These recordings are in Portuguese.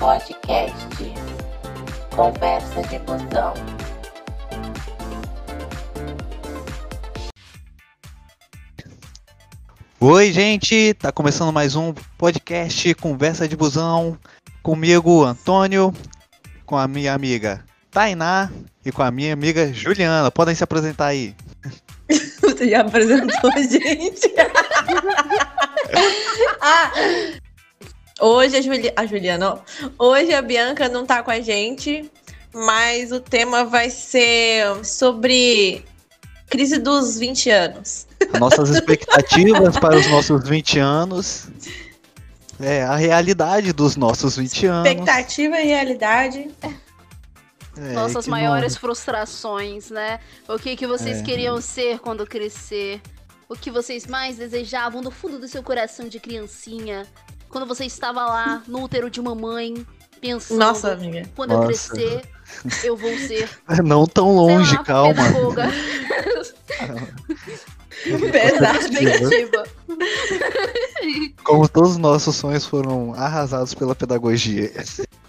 podcast Conversa de Busão. Oi, gente! Tá começando mais um podcast Conversa de Busão. Comigo, Antônio, com a minha amiga Tainá e com a minha amiga Juliana. Podem se apresentar aí. Você já apresentou a gente. ah, hoje a, Juli a Juliana, ó. hoje a Bianca não tá com a gente, mas o tema vai ser sobre crise dos 20 anos. Nossas expectativas para os nossos 20 anos. É, a realidade dos nossos 20 anos. Expectativa e realidade. É, Nossas maiores não... frustrações, né? O que, que vocês é. queriam ser quando crescer? O que vocês mais desejavam do fundo do seu coração de criancinha? Quando você estava lá no útero de mamãe, pensando. Nossa, amiga. Quando Nossa. eu crescer, eu vou ser. Não tão longe, lá, calma. Perspectiva. Como todos os nossos sonhos foram arrasados pela pedagogia.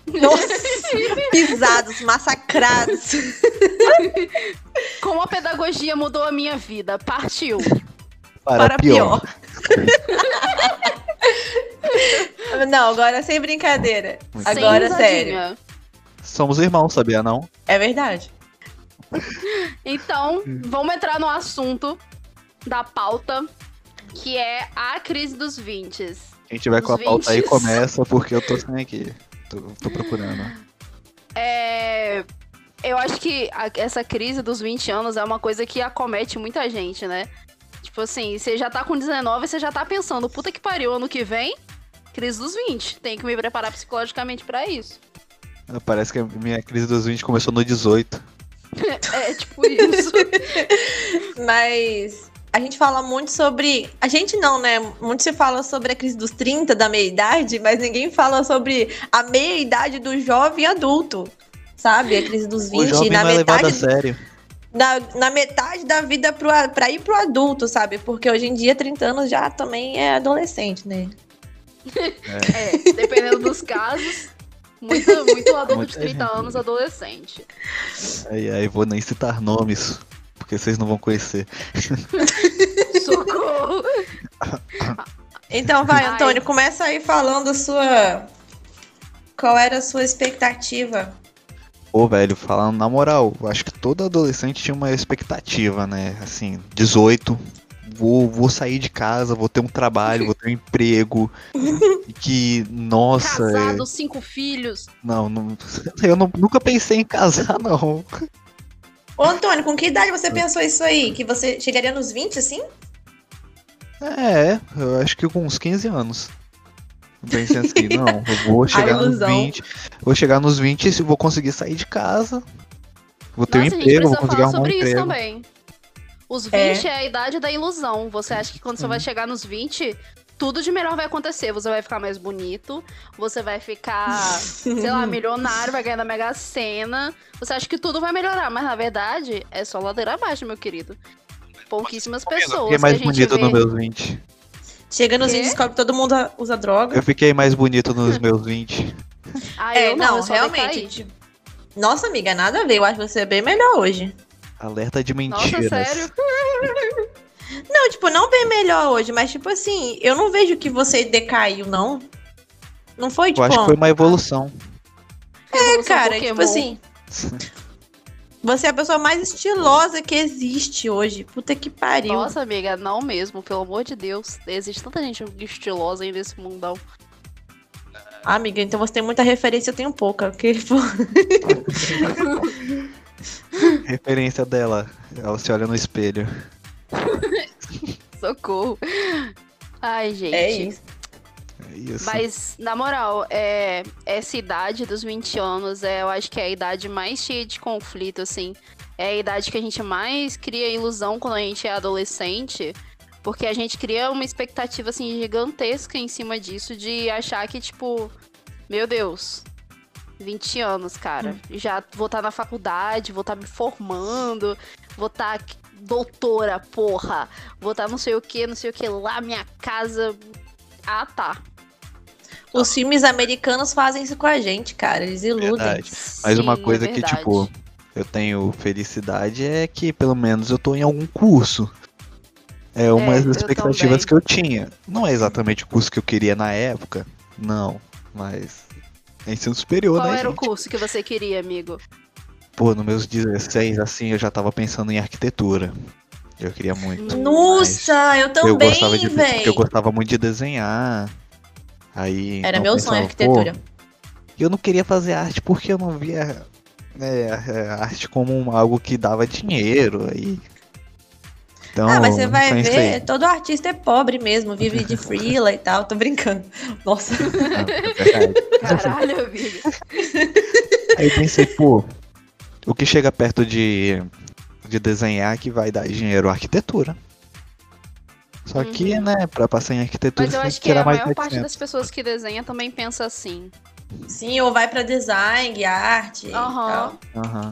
Nossa, pisados, massacrados. Como a pedagogia mudou a minha vida. Partiu. Para, Para pior. pior. não, agora sem brincadeira. Muito agora sem sério. Somos irmãos, sabia não? É verdade. Então, vamos entrar no assunto da pauta, que é a crise dos 20. Quem tiver com a pauta 20s. aí começa, porque eu tô sem aqui. Tô, tô procurando. É. Eu acho que a, essa crise dos 20 anos é uma coisa que acomete muita gente, né? Tipo assim, você já tá com 19, você já tá pensando, puta que pariu, ano que vem, crise dos 20. Tem que me preparar psicologicamente para isso. Parece que a minha crise dos 20 começou no 18. é, tipo isso. Mas a gente fala muito sobre. A gente não, né? Muito se fala sobre a crise dos 30, da meia-idade, mas ninguém fala sobre a meia-idade do jovem adulto. Sabe? A crise dos 20, o jovem na não metade. É a sério. Na, na metade da vida pro, pra ir pro adulto, sabe? Porque hoje em dia, 30 anos já também é adolescente, né? É, é dependendo dos casos. Muito, muito adulto de 30 gente. anos, adolescente. Aí, aí, vou nem citar nomes porque vocês não vão conhecer. Socorro! Então vai, Antônio, começa aí falando sua. Qual era a sua expectativa? Pô, velho, falando na moral, acho que todo adolescente tinha uma expectativa, né? Assim, 18, vou, vou sair de casa, vou ter um trabalho, vou ter um emprego. que, nossa. Casado, é... cinco filhos. Não, não eu não, nunca pensei em casar, não. Ô, Antônio, com que idade você pensou isso aí? Que você chegaria nos 20, assim? É, eu acho que com uns 15 anos. Pensei assim, não, eu vou chegar nos 20. Vou chegar nos 20 e vou conseguir sair de casa. Vou ter Nossa, um emprego, vou conseguir arrumar um emprego. Também. Os 20 é. é. a idade da ilusão. Você acha que quando você vai chegar nos 20, tudo de melhor vai acontecer. Você vai ficar mais bonito, você vai ficar, sei lá, milionário, vai ganhar na Mega Sena. Você acha que tudo vai melhorar, mas na verdade é só ladeira abaixo, meu querido. Pouquíssimas pessoas. Fiquei mais bonito vê... nos meus 20. Chega nos 20 descobre que todo mundo usa droga. Eu fiquei mais bonito nos meus 20. Ah, é, não, não realmente. Tipo... Nossa, amiga, nada a ver. Eu acho que você é bem melhor hoje. Alerta de mentiras. Nossa, sério? Não, tipo, não bem melhor hoje, mas tipo assim, eu não vejo que você decaiu, não. Não foi, tipo. Eu acho que foi uma evolução. É, cara, Pokémon. tipo assim. Você é a pessoa mais estilosa que existe hoje. Puta que pariu. Nossa, amiga, não mesmo, pelo amor de Deus. Existe tanta gente estilosa aí nesse mundão. Ah, amiga, então você tem muita referência, eu tenho pouca. Porque, referência dela, ela se olha no espelho. Socorro. Ai, gente. É isso. Isso. Mas, na moral, é, essa idade dos 20 anos, é, eu acho que é a idade mais cheia de conflito, assim. É a idade que a gente mais cria ilusão quando a gente é adolescente. Porque a gente cria uma expectativa, assim, gigantesca em cima disso, de achar que, tipo, meu Deus, 20 anos, cara. Hum. Já vou estar tá na faculdade, vou estar tá me formando, vou estar tá doutora, porra. Vou estar não sei o que, não sei o que lá, minha casa. Ah, tá. Os filmes americanos fazem isso com a gente, cara. Eles iludem. Verdade. Mas uma Sim, é coisa que, verdade. tipo, eu tenho felicidade é que pelo menos eu tô em algum curso. É uma É, das eu expectativas também. que eu tinha. Não é exatamente o curso que eu queria na época, não. Mas é ensino superior, Qual né, era o gente? curso que você queria, amigo? Pô, nos meus 16, assim, eu já tava pensando em arquitetura. Eu queria muito. Nossa, eu eu também, gostava de porque eu velho. gostava muito de desenhar. Aí Era eu meu pensava, sonho, arquitetura. eu não queria fazer arte porque eu não via né, a arte como algo que dava dinheiro. Aí... Então, ah, mas você vai ver, aí. todo artista é pobre mesmo, vive de freela e tal. Tô brincando. Nossa. Ah, é. Caralho, amigo. Aí eu pensei, pô, o que chega perto de, de desenhar que vai dar dinheiro? Arquitetura. Só que, Uhum. né, pra passar em arquitetura Mas eu acho que que a maior parte 800. das pessoas que desenha também pensa assim. Sim, ou vai pra design, arte e Aham. tal. Aham.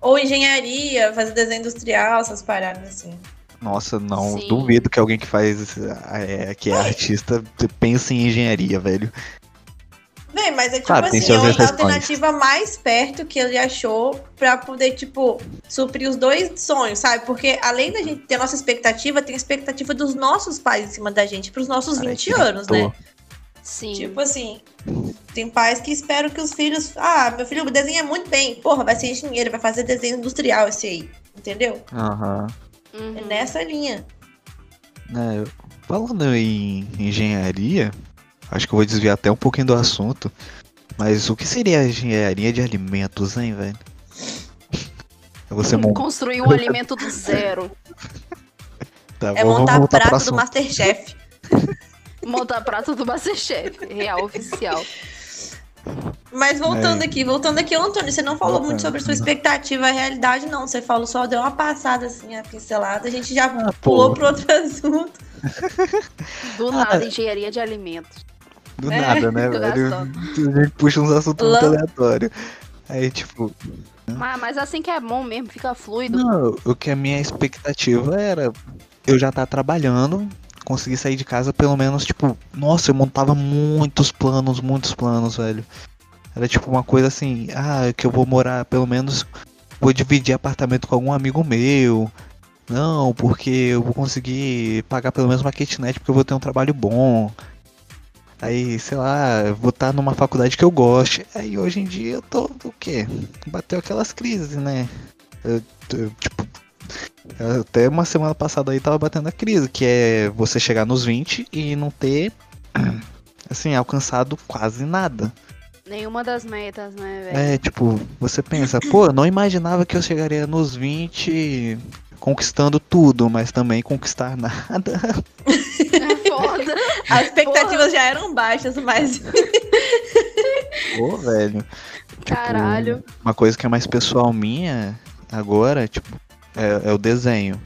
Ou engenharia, fazer desenho industrial, essas paradas assim. Nossa, não, Sim. duvido que alguém que faz, é, que é artista pense em engenharia, velho. Mas é tipo tem assim, é a alternativa mais perto que ele achou pra poder, tipo, suprir os dois sonhos, sabe? Porque além da gente ter a nossa expectativa, tem a expectativa dos nossos pais em cima da gente, pros nossos Cara, 20 que anos, tô- né? Sim. Tipo assim, tem pais que esperam que os filhos. Ah, meu filho desenha muito bem. Porra, vai ser engenheiro, vai fazer desenho industrial esse aí. Entendeu? Aham. Uhum. É nessa linha. É, falando em engenharia, acho que eu vou desviar até um pouquinho do assunto. Mas o que seria a engenharia de alimentos, hein, velho? Você monta. Construir um alimento do zero. Tá, É vamos montar prato do. Masterchef. Montar prato do Masterchef. Real oficial. Mas voltando É. aqui, voltando aqui, ô, Antônio, você não falou muito sobre sua expectativa e realidade, não. Você falou só, deu uma passada assim, a pincelada. A gente já Ah, pulou pro outro assunto. Do nada, engenharia de alimentos. Do É, nada, né, velho? A gente puxa uns assuntos muito aleatórios. Aí, tipo, Mas, mas assim que é bom mesmo, fica fluido. não, o que a minha expectativa era eu já estar trabalhando, conseguir sair de casa pelo menos, tipo, nossa, eu montava muitos planos, muitos planos, velho. Era tipo uma coisa assim, ah, que eu vou morar, pelo menos, vou dividir apartamento com algum amigo meu. Não, porque eu vou conseguir pagar pelo menos uma kitnet porque eu vou ter um trabalho bom. Aí, sei lá, estar numa faculdade que eu goste. Aí hoje em dia eu tô o quê? Bateu aquelas crises, né? Eu, eu, tipo, até uma semana passada aí tava batendo a crise, que é você chegar nos 20 e não ter assim, alcançado quase nada. Nenhuma das metas, né, velho? É, tipo, você pensa, pô, eu não imaginava que eu chegaria nos 20 conquistando tudo, mas também conquistar nada. As expectativas já eram baixas, mas. Pô, velho. Tipo, Caralho. Uma coisa que é mais pessoal minha agora, tipo, é, é o desenho.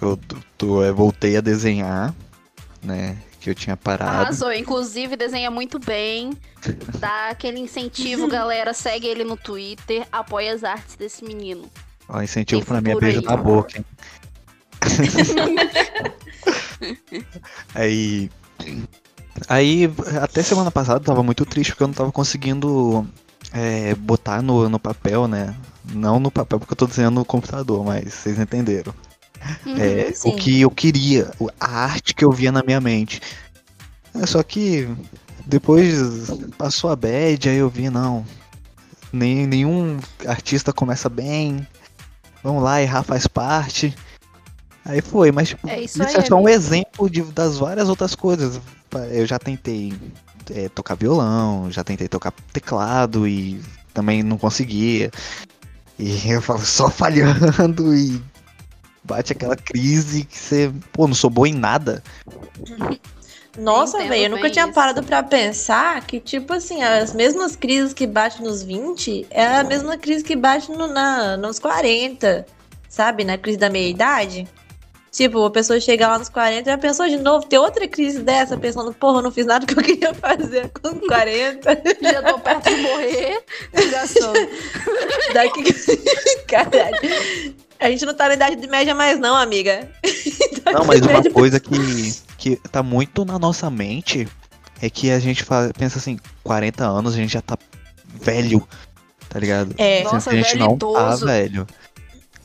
Eu tô- tô- eu voltei a desenhar, né? Que eu tinha parado. Arrasou. Inclusive, desenha muito bem. Dá aquele incentivo, galera. Segue ele no Twitter. Apoia as artes desse menino. Ó, incentivo Tem pra mim é beijo aí. na boca, hein? aí. Aí, até semana passada eu tava muito triste porque eu não tava conseguindo é, botar no, no papel, né? Não no papel porque eu tô desenhando no computador, mas vocês entenderam. É, Uhum, sim. o que eu queria, a arte que eu via na minha mente. É, só que depois passou a bad, aí eu vi, não. Nem, nenhum artista começa bem. Vamos lá, errar faz parte. Aí foi, mas tipo, É isso isso aí, é só um exemplo de, das várias outras coisas. Eu já tentei é, tocar violão, já tentei tocar teclado e também não conseguia. E eu falo só falhando e bate aquela crise que você, pô, não sou bom em nada. Nossa, velho, eu nunca tinha isso. parado pra pensar que, tipo assim, as mesmas crises que bate nos 20 é a mesma crise que bate no, na, nos 40, sabe? Na crise da meia-idade. Tipo, a pessoa chega lá nos 40 e já pensou de novo, ter outra crise dessa, pensando, porra, eu não fiz nada que eu queria fazer com 40. Já tô perto de morrer. Gastando. Daqui. Caralho. A gente não tá na idade de média mais, não, amiga. Não, mas uma coisa que, que tá muito na nossa mente é que a gente fala, pensa assim, 40 anos a gente já tá velho, tá ligado? É. Sendo Nossa, a gente velho não idoso. tá velho.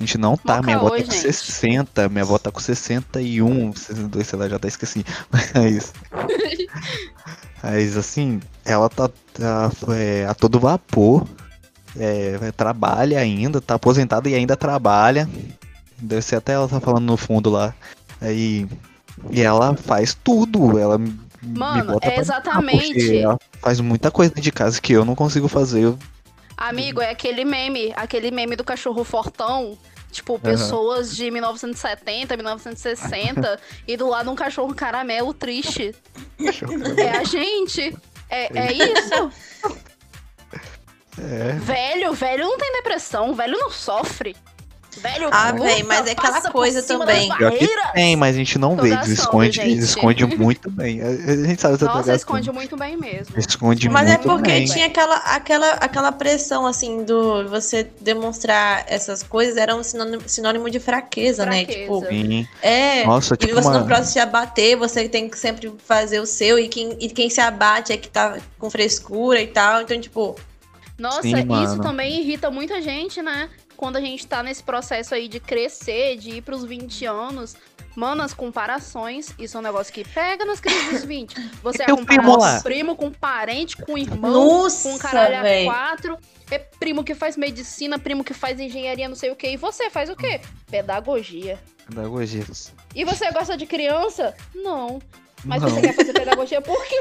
A gente não tá, Mó minha avó tá com gente. 60, minha avó tá com 61, 62, sei lá, já até esqueci. Mas. Mas assim, ela tá, tá é, a todo vapor. é, trabalha ainda, tá aposentada e ainda trabalha. Deve ser até ela tá falando no fundo lá. Aí. E ela faz tudo. Ela Mano, é exatamente. ela faz muita coisa de casa que eu não consigo fazer. Amigo, é aquele meme, aquele meme do cachorro fortão. Tipo, pessoas de 1970, 1960, e do lado um cachorro caramelo triste. É a gente. É, é isso. É. Velho, velho não tem depressão, velho não sofre. Velho, Ah, véi, mas é aquela coisa também. tem, mas a gente não vê. Eles esconde, eles esconde muito bem. A, gente sabe essa Nossa, esconde muito bem mesmo. Esconde Mas é muito porque bem. tinha aquela, aquela, aquela pressão, assim, do você demonstrar essas coisas era um sinônimo, sinônimo de fraqueza, né? Fraqueza. Tipo, Sim. é. Nossa, E tipo você uma... não pode se abater, você tem que sempre fazer o seu, e quem, e quem se abate é que tá com frescura e tal. Então, tipo, Nossa, Sim, isso também irrita muita gente, né? Quando a gente tá nesse processo aí de crescer, de ir pros 20 anos. Mano, as comparações, isso é um negócio que pega nas crises dos 20. Você é comparar primo com lá. primo, com parente, com irmão, Nossa, com caralho a quatro. É primo que faz medicina, primo que faz engenharia, não sei o quê. E você faz o quê? Pedagogia. Pedagogia. E você gosta de criança? Não. Mas Não. você quer fazer pedagogia por quê?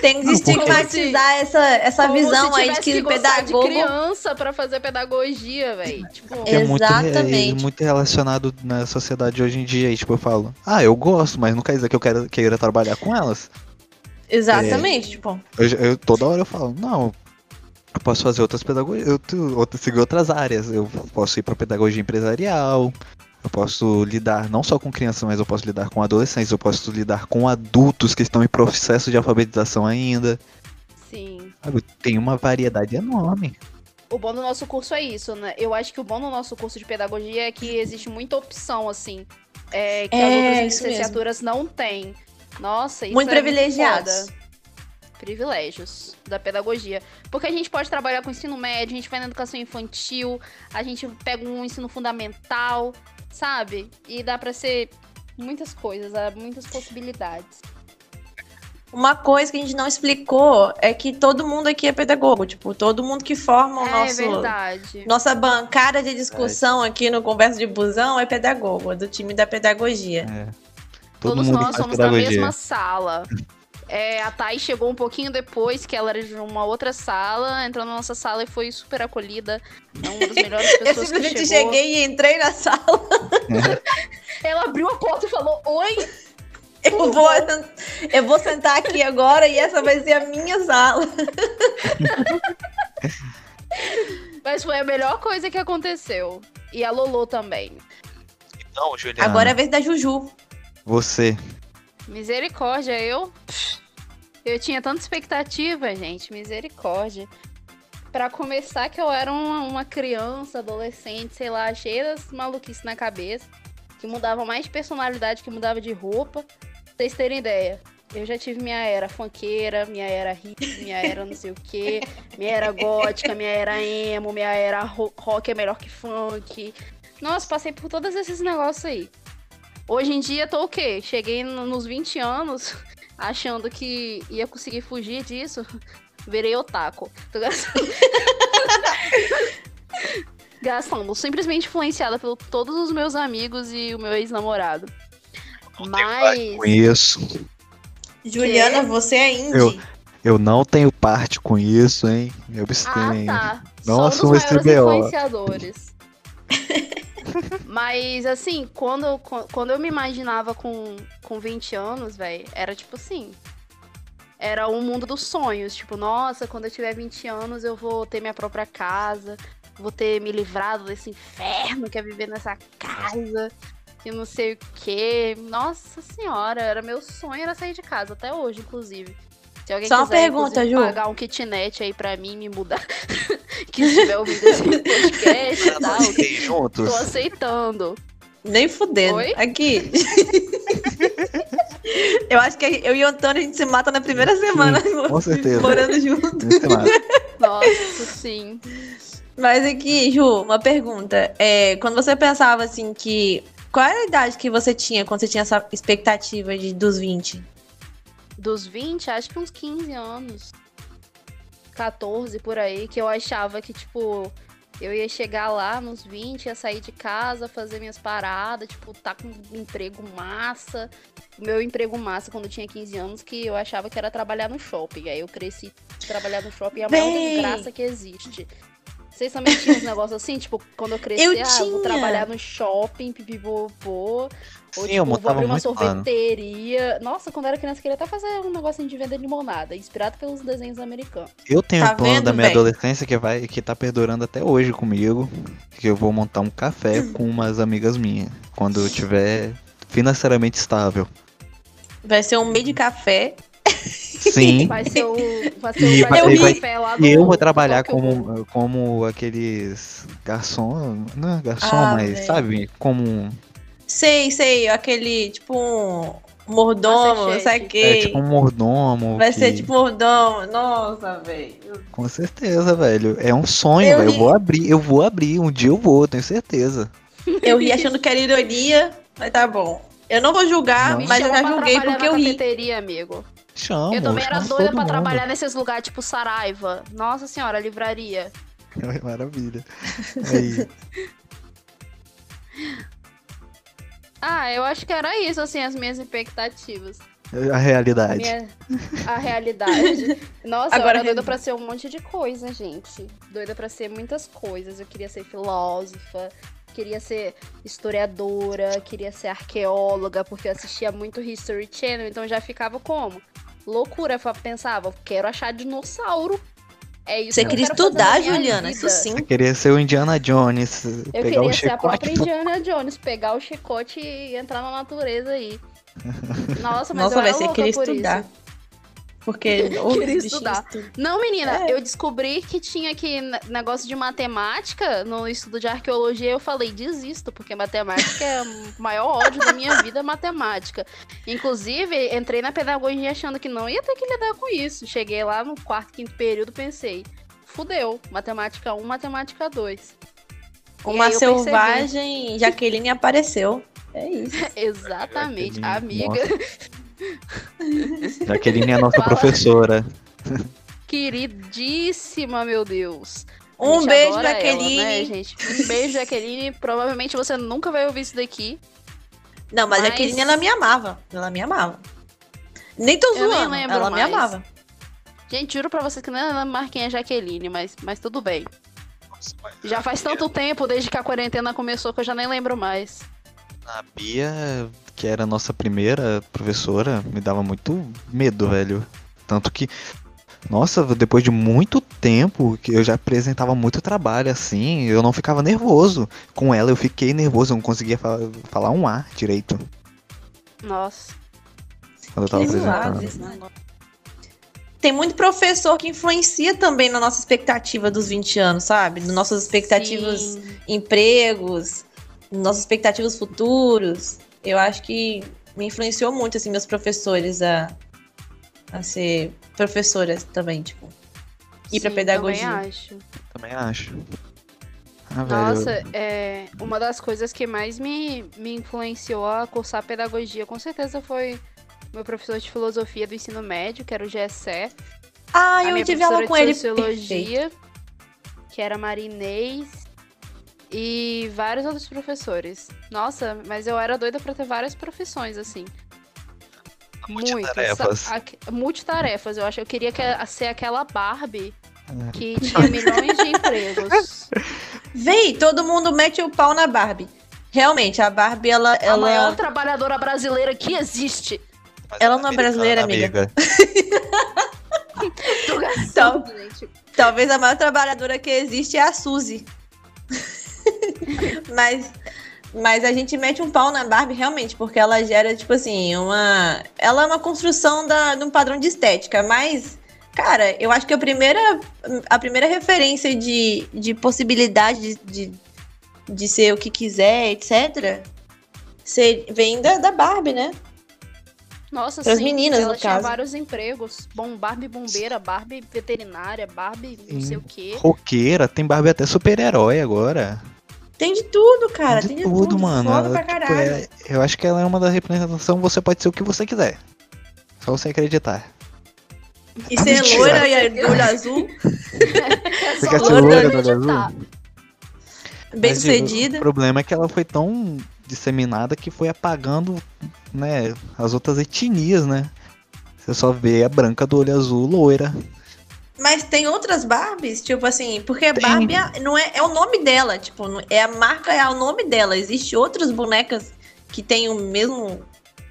tem que Não, porque- estigmatizar essa, essa Como visão aí de que que gostar de pedagogo. criança pra fazer pedagogia, velho. Tipo, Que é muito, é Exatamente. muito relacionado na sociedade hoje em dia. E, tipo, eu falo, ah, eu gosto, mas não quer dizer que eu quero, queira trabalhar com elas. Exatamente, tipo. Eu, eu- toda hora eu falo, não, eu posso fazer outras pedagogias, eu tu- outra- seguir outras áreas. Eu posso ir pra pedagogia empresarial, eu posso lidar não só com crianças, mas eu posso lidar com adolescentes, eu posso lidar com adultos que estão em processo de alfabetização ainda. sim. Tem uma variedade enorme. O bom do nosso curso é isso, né? Eu acho que o bom do nosso curso de pedagogia é que existe muita opção, assim. É, que É, as outras licenciaturas não têm. Nossa, isso Muito é privilegiados. foda. Privilégios da pedagogia. Porque a gente pode trabalhar com ensino médio, a gente vai na educação infantil, a gente pega um ensino fundamental, sabe? E dá pra ser muitas coisas, há muitas possibilidades. Uma coisa que a gente não explicou é que todo mundo aqui é pedagogo. Tipo, todo mundo que forma o é nosso. verdade. Nossa bancada de discussão aqui no Conversa de Busão é pedagogo, é do time da pedagogia. É. Todo Todos mundo nós somos da pedagogia. mesma sala. É, a Thay chegou um pouquinho depois, que ela era de uma outra sala, entrou na nossa sala e foi super acolhida. É uma das melhores Eu pessoas que simplesmente chegou. cheguei e entrei na sala. Ela abriu a porta e falou, oi! Eu vou, eu vou sentar aqui agora e essa vai ser a minha sala. Mas foi a melhor coisa que aconteceu. E a Lolo também. Não, Juliana. Agora é a vez da Juju. Você. Misericórdia, eu. Eu tinha tanta expectativa, gente. Misericórdia. Pra começar, que eu era uma, uma criança, adolescente, sei lá, cheia das maluquices na cabeça. Que mudava mais de personalidade que mudava de roupa. Pra vocês terem ideia. Eu já tive minha era funkeira, minha era hippie, minha era não sei o quê, minha era gótica, minha era emo, minha era ro- rock é melhor que funk. Nossa, passei por todos esses negócios aí. Hoje em dia tô o quê? Cheguei no- nos 20 anos achando que ia conseguir fugir disso. Virei otaku. Tô gastando. gastando. Simplesmente influenciada por todos os meus amigos e o meu ex-namorado. Mas. Com isso. Juliana, você é indie. Eu- Eu não tenho parte com isso, hein? Me Ah, abstenho. tá. Não Só um dos esse BO. influenciadores. Mas, assim, quando, quando eu me imaginava com, com 20 anos, velho, era tipo assim. Era um mundo dos sonhos. Tipo, nossa, quando eu tiver 20 anos eu vou ter minha própria casa. Vou ter me livrado desse inferno que é viver nessa casa. E não sei o quê. Nossa senhora, era meu sonho era sair de casa, até hoje, inclusive. Se alguém Só uma quiser pergunta, Ju. pagar um kitnet aí pra mim me mudar, que estiver ouvindo esse podcast e tal, juntos. tô aceitando. Nem fudendo. Oi? Aqui. Eu acho que eu e o Antônio a gente se mata na primeira semana. Sim, com certeza. Morando junto. Nossa, sim. Mas aqui, Ju, uma pergunta. É, quando você pensava assim que. Qual era a idade que você tinha quando você tinha essa expectativa de, dos 20? Dos 20, acho que uns 15 anos. 14 por aí, que eu achava que, tipo, eu ia chegar lá nos 20, ia sair de casa, fazer minhas paradas, tipo, tá com um emprego massa. Meu emprego massa quando eu tinha 15 anos, que eu achava que era trabalhar no shopping. Aí eu cresci trabalhar no shopping, é a maior desgraça que existe. Vocês também tinham uns negócios assim, tipo, quando eu cresci, eu ah, tinha. vou trabalhar no shopping, pipipopô. Ou, Sim, tipo, eu vou montava abrir uma sorveteria. Nossa, quando eu era criança, eu queria até fazer um negocinho de venda de limonada, inspirado pelos desenhos americanos. Eu tenho Tá um plano vendo, da minha véi? adolescência que vai que tá perdurando até hoje comigo, que eu vou montar um café com umas amigas minhas quando eu tiver financeiramente estável. Vai ser um meio de café. Sim. Vai ser o, vai ser E o vai café lá do E eu vou trabalhar Ghoul. como, como aqueles garçom, não é garçom, Ah, mas véi. sabe, como Sei, sei, aquele tipo um mordomo, Masterchef. saquei. é tipo um mordomo. Vai que- ser tipo mordomo. Nossa, velho. Com certeza, velho. É um sonho, Eu velho. Eu vou abrir, eu vou abrir, um dia eu vou, tenho certeza. Eu ri achando que era ironia, mas tá bom. Eu não vou julgar, Não. Mas eu já julguei porque eu ri. cafeteria, amigo. Chamo, eu também era doida pra mundo. trabalhar nesses lugares tipo Saraiva. Nossa senhora, livraria. Maravilha. Aí, Ah, eu acho que era isso, assim, as minhas expectativas. a realidade. Minha- a realidade. Nossa, Agora eu era doida pra ser um monte de coisa, gente. Doida pra ser muitas coisas. Eu queria ser filósofa, queria ser historiadora, queria ser arqueóloga, porque eu assistia muito History Channel, então já ficava como? Loucura, eu pensava, quero achar dinossauro. É isso Você que queria estudar, Juliana, isso sim. Eu queria ser o Indiana Jones, Eu pegar queria o ser a própria. Indiana Jones, pegar o chicote e entrar na natureza aí. Nossa, mas Nossa, eu vai ser queria por estudar. isso. Porque Queria estudar. estuda. Não, menina, É. eu descobri que tinha que ne- negócio de matemática no estudo de arqueologia. Eu falei, desisto, porque matemática é o maior ódio da minha vida, matemática. Inclusive, entrei na pedagogia achando que não ia ter que lidar com isso. Cheguei lá no quarto, quinto período, pensei, fudeu, matemática 1, matemática 2. E Uma selvagem Jaqueline apareceu. É isso. Exatamente, amiga. Jaqueline é a nossa Fala. professora. Queridíssima, meu Deus. A Um beijo, adora ela, Jaqueline. né, gente? Um beijo, Jaqueline. Provavelmente você nunca vai ouvir isso daqui. Não, mas, Mas- a Jaqueline, ela me amava. Ela me amava. Nem tô Eu nem zoando. lembro ela me mais. amava. Gente, juro pra vocês que não é marquinha Jaqueline, mas, mas tudo bem. Já faz tanto tempo desde que a quarentena começou que eu já nem lembro mais. A Bia, que era a nossa primeira professora, me dava muito medo, velho. Tanto que, nossa, depois de muito tempo que eu já apresentava muito trabalho assim, eu não ficava nervoso. Com ela eu fiquei nervoso, eu não conseguia fa- falar um A direito Nossa. quando eu tava apresentando. isso? Tem muito professor que influencia também na nossa expectativa dos 20 anos, sabe? Nas nossas expectativas, Sim. empregos, nossas expectativas futuros. Eu acho que me influenciou muito, assim, meus professores a, a ser professoras também, tipo. Ir pra Sim, pedagogia. Também acho. Também acho. Ah, velho, Nossa, é, uma das coisas que mais me, me influenciou a cursar pedagogia, com certeza, foi meu professor de filosofia do ensino médio, que era o Gessé. Ah, eu tive aula professora com de ele. Perfeito. sociologia, que era Marinês, e vários outros professores. Nossa, mas eu era doida pra ter várias profissões, assim. Multitarefas. aque- Multitarefas, eu acho. Eu queria que, ser aquela Barbie É. que tinha milhões de empregos. Véi, todo mundo mete o pau na Barbie. Realmente, a Barbie, ela. A maior ela... trabalhadora brasileira que existe. mas ela é não é brasileira, americana, Então- gente. Talvez a maior trabalhadora que existe é a Suzy. mas, mas a gente mete um pau na Barbie realmente, porque ela gera, tipo assim, uma. Ela é uma construção da, de um padrão de estética, mas. Cara, eu acho que a primeira, a primeira referência de, de possibilidade de, de, de ser o que quiser, etc., ser, vem da, da Barbie, né? Nossa, Pras sim. meninas, ela no tinha caso. vários empregos. Bom, Barbie bombeira, Barbie veterinária, Barbie não sei o quê. Roqueira, tem Barbie até super-herói agora. Tem de tudo, cara. de Tem de tudo, tudo, mano. Foda pra tipo, é- eu acho que ela é uma da representação, você pode ser o que você quiser. Só você acreditar. E ser Mentira. loira e de olho azul, Você quer ser loira do olho azul? bem Mas, sucedida. O problema é que ela foi tão disseminada que foi apagando, né, as outras etnias, né? Você só vê a branca do olho azul loira. Mas tem outras Barbies, tipo assim, porque Barbie é- não é, é o nome dela, tipo, é a marca, é o nome dela. Existem outras bonecas que tem o mesmo.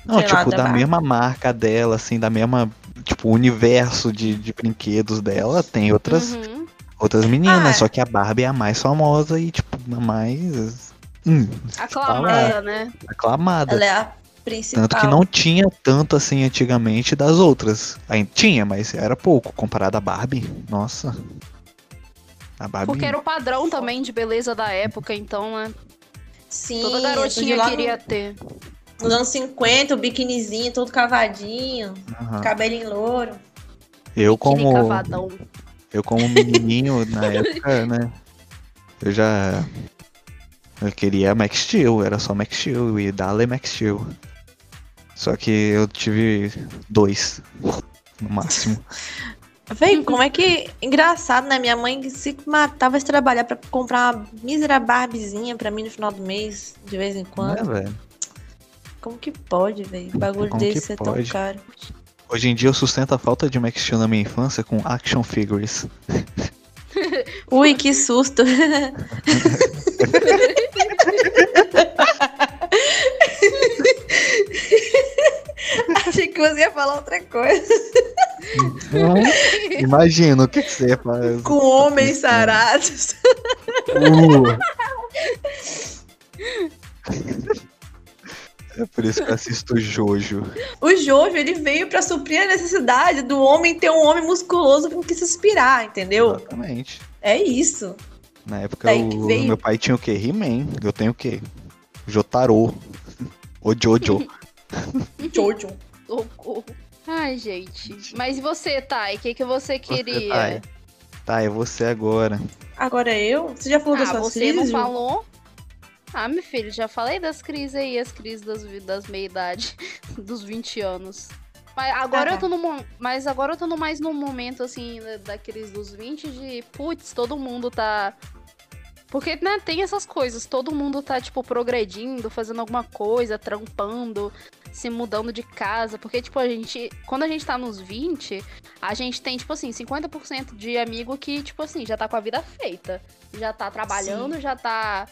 Não, Sei lá, tipo, da da mesma marca dela, assim, da mesma, tipo, universo de, de brinquedos dela, tem outras, Uhum. outras meninas, Ah. só que a Barbie é a mais famosa e, tipo, a mais hum, Aclamada, né? aclamada. Ela é a principal. Tanto que não tinha tanto assim antigamente das outras. Aí tinha, mas era pouco comparado à Barbie. Nossa. A Barbie. Porque era o padrão também de beleza da época, então, né? Sim, Toda garotinha lá queria ter. no- Nos anos 50, o biquinizinho todo cavadinho, Aham. cabelinho louro. Eu como cavadão. eu como menininho na época, né? Eu já eu queria Max Steel, era só Max Steel e Dale Max Steel. Só que eu tive dois no máximo. Véi, como é que. Engraçado, né? Minha mãe se matava de trabalhar pra comprar uma mísera Barbiezinha pra mim no final do mês, de vez em Né, quando. velho? Como que pode, velho? Bagulho Como desse é tão caro. Hoje em dia eu sustento a falta de Max Steel na minha infância com action figures. Ui, que susto. falar outra coisa. Imagina o que, que você faz. Com homens sarados. Uh. É por isso que eu assisto Jojo. O Jojo, ele veio pra suprir a necessidade do homem ter um homem musculoso com que se inspirar, entendeu? Exatamente. É isso. Na época Daí o veio. meu pai tinha o quê? He-Man. Eu tenho o quê? Jotaro. O Jojo. Jojo. Socorro. Ai, gente. Mas e você, Thay? O que, que você Você, queria? Thay. Tá, é você agora. Agora eu? Você já falou das ah, suas você não crises, Ju? falou? Ah, meu filho, já falei das crises aí, as crises das, das meia-idade, dos 20 anos. Mas agora Ah, eu tô no mas agora eu tô no mais num momento assim da, da crise dos 20 de putz, todo mundo tá porque né, tem essas coisas, todo mundo tá tipo progredindo, fazendo alguma coisa, trampando, se mudando de casa, porque tipo a gente, quando a gente tá nos 20, a gente tem tipo assim, 50% de amigo que tipo assim, já tá com a vida feita, já tá trabalhando, já tá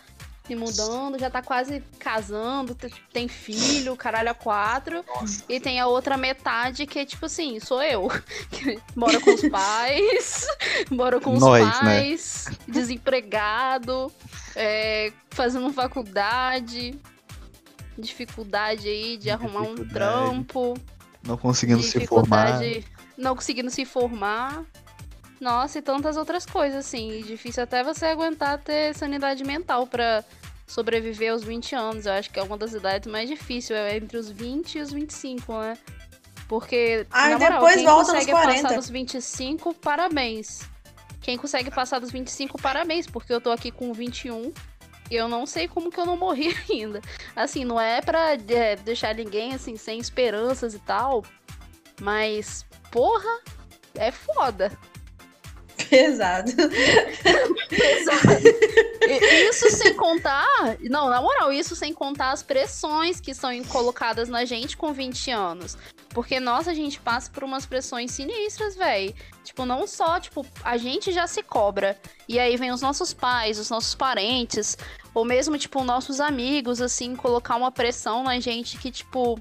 se mudando, já tá quase casando, te- tem filho, caralho a quatro. E tem a outra metade que é tipo assim, sou eu. Mora com os pais, mora com os Nós, né? pais, desempregado, é, fazendo faculdade, dificuldade aí de arrumar um trampo, Não conseguindo se formar. não conseguindo se formar. Nossa, e tantas outras coisas, assim. E difícil até você aguentar ter sanidade mental pra sobreviver aos 20 anos. Eu acho que é uma das idades mais difíceis, é entre os 20 e os 25, né? Porque, Ah, na moral, depois quem volta nos consegue 40. passar dos 25, parabéns. Quem consegue passar dos 25, parabéns, porque eu tô aqui com 21 e eu não sei como que eu não morri ainda. Assim, não é pra é, deixar ninguém, assim, sem esperanças e tal, mas, porra, é foda. Pesado. E- Isso sem contar. Não, na moral, isso sem contar as pressões que são colocadas na gente com 20 anos. Porque, nossa, a gente passa por umas pressões sinistras, véi. Tipo, não só, tipo, a gente já se cobra. E aí vem os nossos pais, os nossos parentes, ou mesmo, tipo, nossos amigos, assim, colocar uma pressão na gente que, tipo,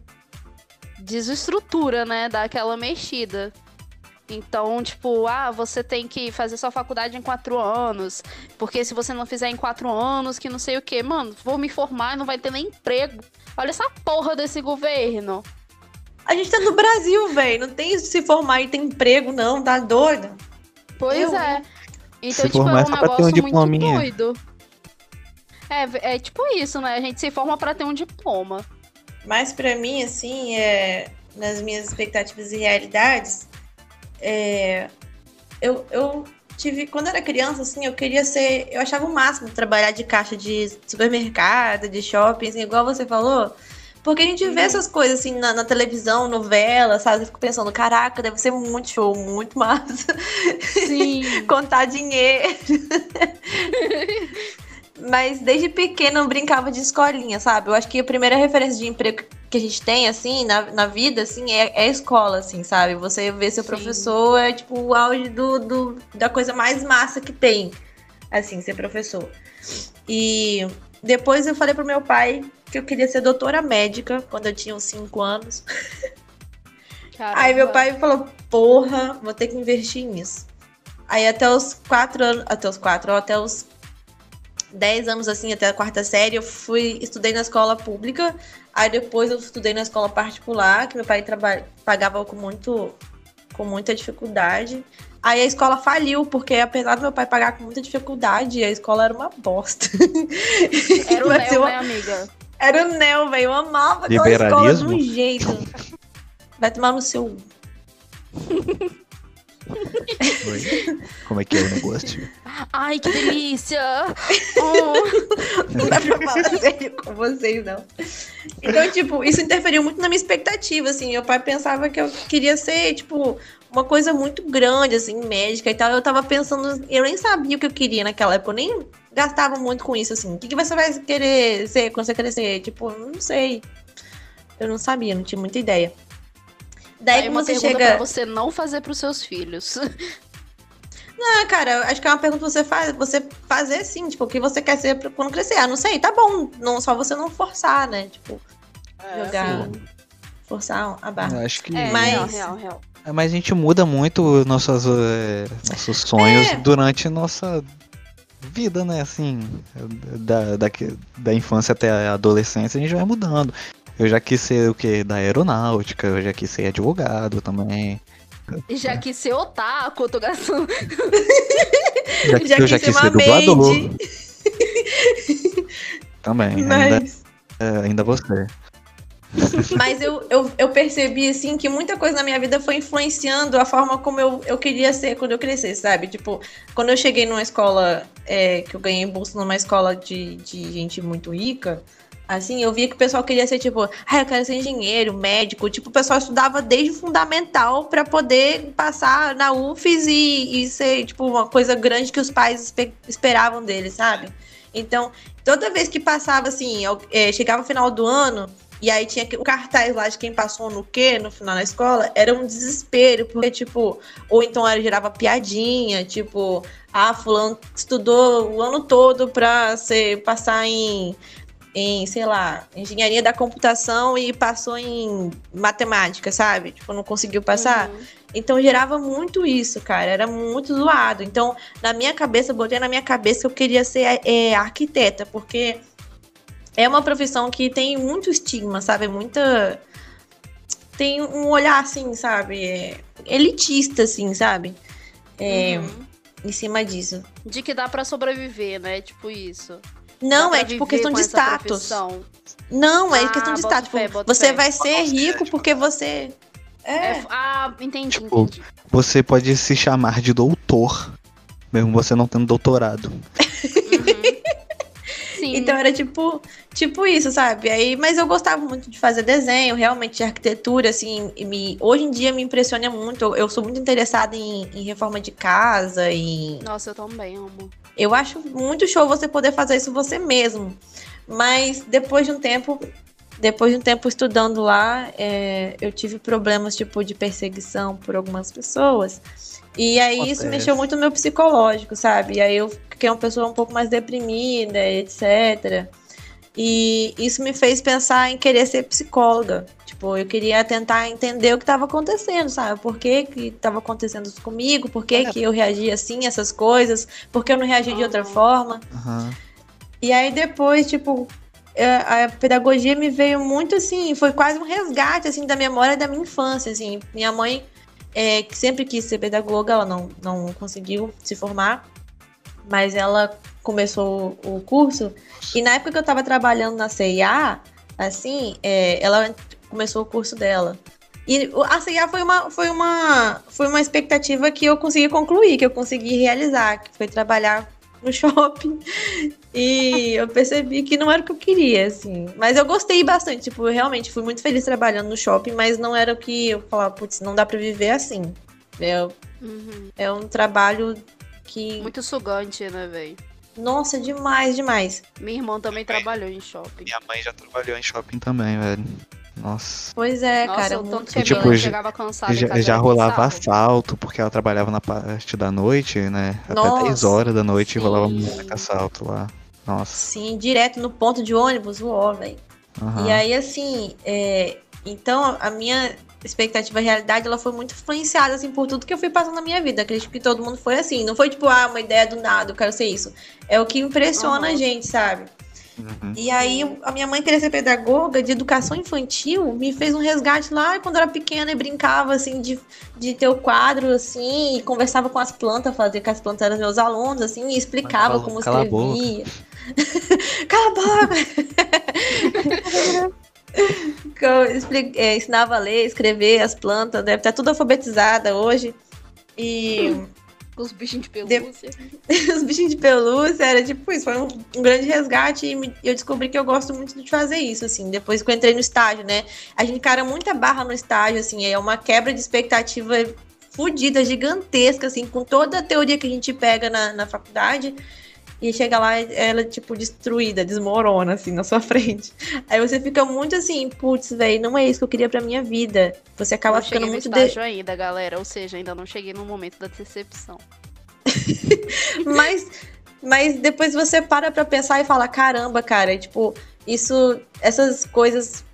desestrutura, né? Dá aquela mexida. Então, tipo, ah, você tem que fazer sua faculdade em quatro anos. Porque se você não fizer em quatro anos, que não sei o quê. Mano, vou me formar e não vai ter nem emprego. Olha essa porra desse governo. A gente tá no Brasil, velho. Não tem se formar e ter emprego, não. Tá doido? Pois Eu, é. Então, Se tipo, formar é é um ter um negócio muito doido. É, é tipo isso, né? A gente se forma pra ter um diploma. Mas pra mim, assim, é. nas minhas expectativas e realidades, é, eu, eu tive, quando eu era criança, assim, eu queria ser, eu achava o máximo trabalhar de caixa de supermercado, de shopping, assim, igual você falou. Porque a gente vê uhum. essas coisas assim na, na, televisão, novela, sabe? Eu fico pensando, caraca, deve ser muito show, muito massa. Sim. Contar dinheiro. Mas desde pequeno eu brincava de escolinha, sabe? Eu acho que a primeira referência de emprego que a gente tem, assim, na, na vida, assim, é, é a escola, assim, sabe? Você vê seu Sim. professor é, tipo, o auge do, do, da coisa mais massa que tem, assim, ser professor. E depois eu falei pro meu pai que eu queria ser doutora médica quando eu tinha uns 5 anos. Caramba. Aí meu pai falou, porra, vou ter que investir nisso. Aí até os 4 anos, até os 4, até os 10 anos, assim, até a quarta série, eu fui, estudei na escola pública, aí depois eu estudei na escola particular, que meu pai pagava com, muito, com muita dificuldade. Aí a escola faliu, porque apesar do meu pai pagar com muita dificuldade, a escola era uma bosta. Era o Neo, uma... né, amiga? Era o Neo, velho. Eu amava aquela escola de um jeito. Vai tomar no seu. Oi. Como é que é o negócio? Ai, que delícia! Oh. Não dá pra falar sério com vocês, não. Então, tipo, isso interferiu muito na minha expectativa, assim. Meu pai pensava que eu queria ser, tipo, uma coisa muito grande, assim, médica e tal. Eu tava pensando, eu nem sabia o que eu queria naquela época, eu nem gastava muito com isso, assim. O que, que você vai querer ser quando você crescer? Tipo, não sei. Eu não sabia, não tinha muita ideia. Daí Aí você chega. Pra você não fazer pros seus filhos. Não, cara, acho que é uma pergunta que você faz, você fazer sim, tipo, o que você quer ser quando crescer. Ah, não sei, tá bom. Não, só você não forçar, né? Tipo, é, jogar. Sim. Forçar a barra. Eu acho que. É, mas... real, real, real. É, mas a gente muda muito nossas, é, nossos sonhos é. durante nossa vida, né? Assim, da, da, da infância até a adolescência, a gente vai mudando. Eu já quis ser o que? Da aeronáutica, eu já quis ser advogado também. Já quis ser otaku, eu tô gastando. Já, já eu já quis ser dublador. também, Mas... ainda, é, ainda você. Mas eu, eu, eu, percebi, assim, que muita coisa na minha vida foi influenciando a forma como eu, eu queria ser quando eu crescer, sabe? Tipo, quando eu cheguei numa escola, é, que eu ganhei bolsa numa escola de, de gente muito rica, Assim, eu via que o pessoal queria ser tipo, ah, eu quero ser engenheiro, médico. Tipo, o pessoal estudava desde o fundamental para poder passar na UFES e, e, ser, tipo, uma coisa grande que os pais esperavam deles, sabe? Então, toda vez que passava, assim, é, chegava o final do ano, e aí tinha o cartaz lá de quem passou no quê no final da escola, era um desespero, porque, tipo, ou então era, gerava piadinha, tipo, ah, fulano estudou o ano todo pra ser, passar em em, sei lá, engenharia da computação e passou em matemática, sabe? Tipo, não conseguiu passar. Uhum. Então gerava muito isso, cara. Era muito zoado. Então, na minha cabeça, eu botei na minha cabeça que eu queria ser é, arquiteta, porque é uma profissão que tem muito estigma, sabe? Muita. Tem um olhar assim, sabe? É elitista, assim, sabe? É, uhum. Em cima disso. De que dá para sobreviver, né? Tipo isso. Não, é tipo questão de status. Não, é ah, questão de status. Fé, você fé. vai ser rico porque você. É. é ah, entendi, tipo, entendi. Você pode se chamar de doutor, mesmo você não tendo doutorado. Uhum. Sim. Então era tipo, tipo isso, sabe? Aí, mas eu gostava muito de fazer desenho, realmente de arquitetura, assim, me, hoje em dia me impressiona muito. Eu, eu sou muito interessada em, em, reforma de casa e. Nossa, eu também amo. Eu acho muito show você poder fazer isso você mesmo. Mas depois de um tempo, depois de um tempo estudando lá, é, eu tive problemas tipo de perseguição por algumas pessoas. E aí Acontece. isso mexeu muito no meu psicológico, sabe? E aí eu fiquei uma pessoa um pouco mais deprimida, etc. E isso me fez pensar em querer ser psicóloga. Tipo, eu queria tentar entender o que estava acontecendo, sabe? Por que que estava acontecendo isso comigo? Por que, é. que eu reagia assim, essas coisas? Por que eu não reagia de outra forma? Uhum. E aí depois, tipo, é, a pedagogia me veio muito assim, foi quase um resgate assim da memória da minha infância, assim. Minha mãe é, que sempre quis ser pedagoga, ela não, não conseguiu se formar, mas ela começou o curso e na época que eu estava trabalhando na CIA, assim, é, ela começou o curso dela. E a CIA foi uma, foi, uma, foi uma expectativa que eu consegui concluir, que eu consegui realizar, que foi trabalhar no shopping. E eu percebi que não era o que eu queria, assim. Mas eu gostei bastante, tipo, eu realmente fui muito feliz trabalhando no shopping, mas não era o que eu falava, putz, não dá pra viver assim. É, uhum. é um trabalho que. Muito sugante, né, velho? Nossa, demais, demais. Minha irmã também trabalhou em shopping. Minha mãe já trabalhou em shopping também, velho. Nossa. Pois é, Nossa, cara. O tanto que tipo, chegava cansada. Já, já rolava assalto, porque ela trabalhava na parte da noite, né? Nossa, Até 10 horas da noite sim. rolava muito assalto lá. Nossa. Sim, direto no ponto de ônibus, uó, velho. Uhum. E aí, assim, é... então a minha expectativa e realidade, ela foi muito influenciada, assim, por tudo que eu fui passando na minha vida. Acredito que todo mundo foi assim. Não foi tipo, ah, uma ideia do nada, eu quero ser isso. É o que impressiona uhum. a gente, sabe? Uhum. E aí, a minha mãe queria ser pedagoga de educação infantil, me fez um resgate lá quando eu era pequena e brincava, assim, de, de ter o quadro, assim, e conversava com as plantas, fazia que as plantas eram meus alunos, assim, e explicava como cala escrevia. cala a boca! eu explique, é, ensinava a ler, escrever as plantas, deve estar tudo alfabetizada hoje. E os bichinhos de pelúcia. De... Os bichinhos de pelúcia, era tipo isso, foi um, um grande resgate e eu descobri que eu gosto muito de fazer isso, assim, depois que eu entrei no estágio, né? A gente encara muita barra no estágio, assim, é uma quebra de expectativa fodida, gigantesca, assim, com toda a teoria que a gente pega na, na faculdade. E chega lá, ela, tipo, destruída, desmorona, assim, na sua frente. Aí você fica muito assim, putz, velho, não é isso que eu queria pra minha vida. Você acaba não ficando muito... estágio de... ainda, galera. Ou seja, ainda não cheguei no momento da decepção. mas, mas depois você para pra pensar e fala, caramba, cara, tipo, isso, essas coisas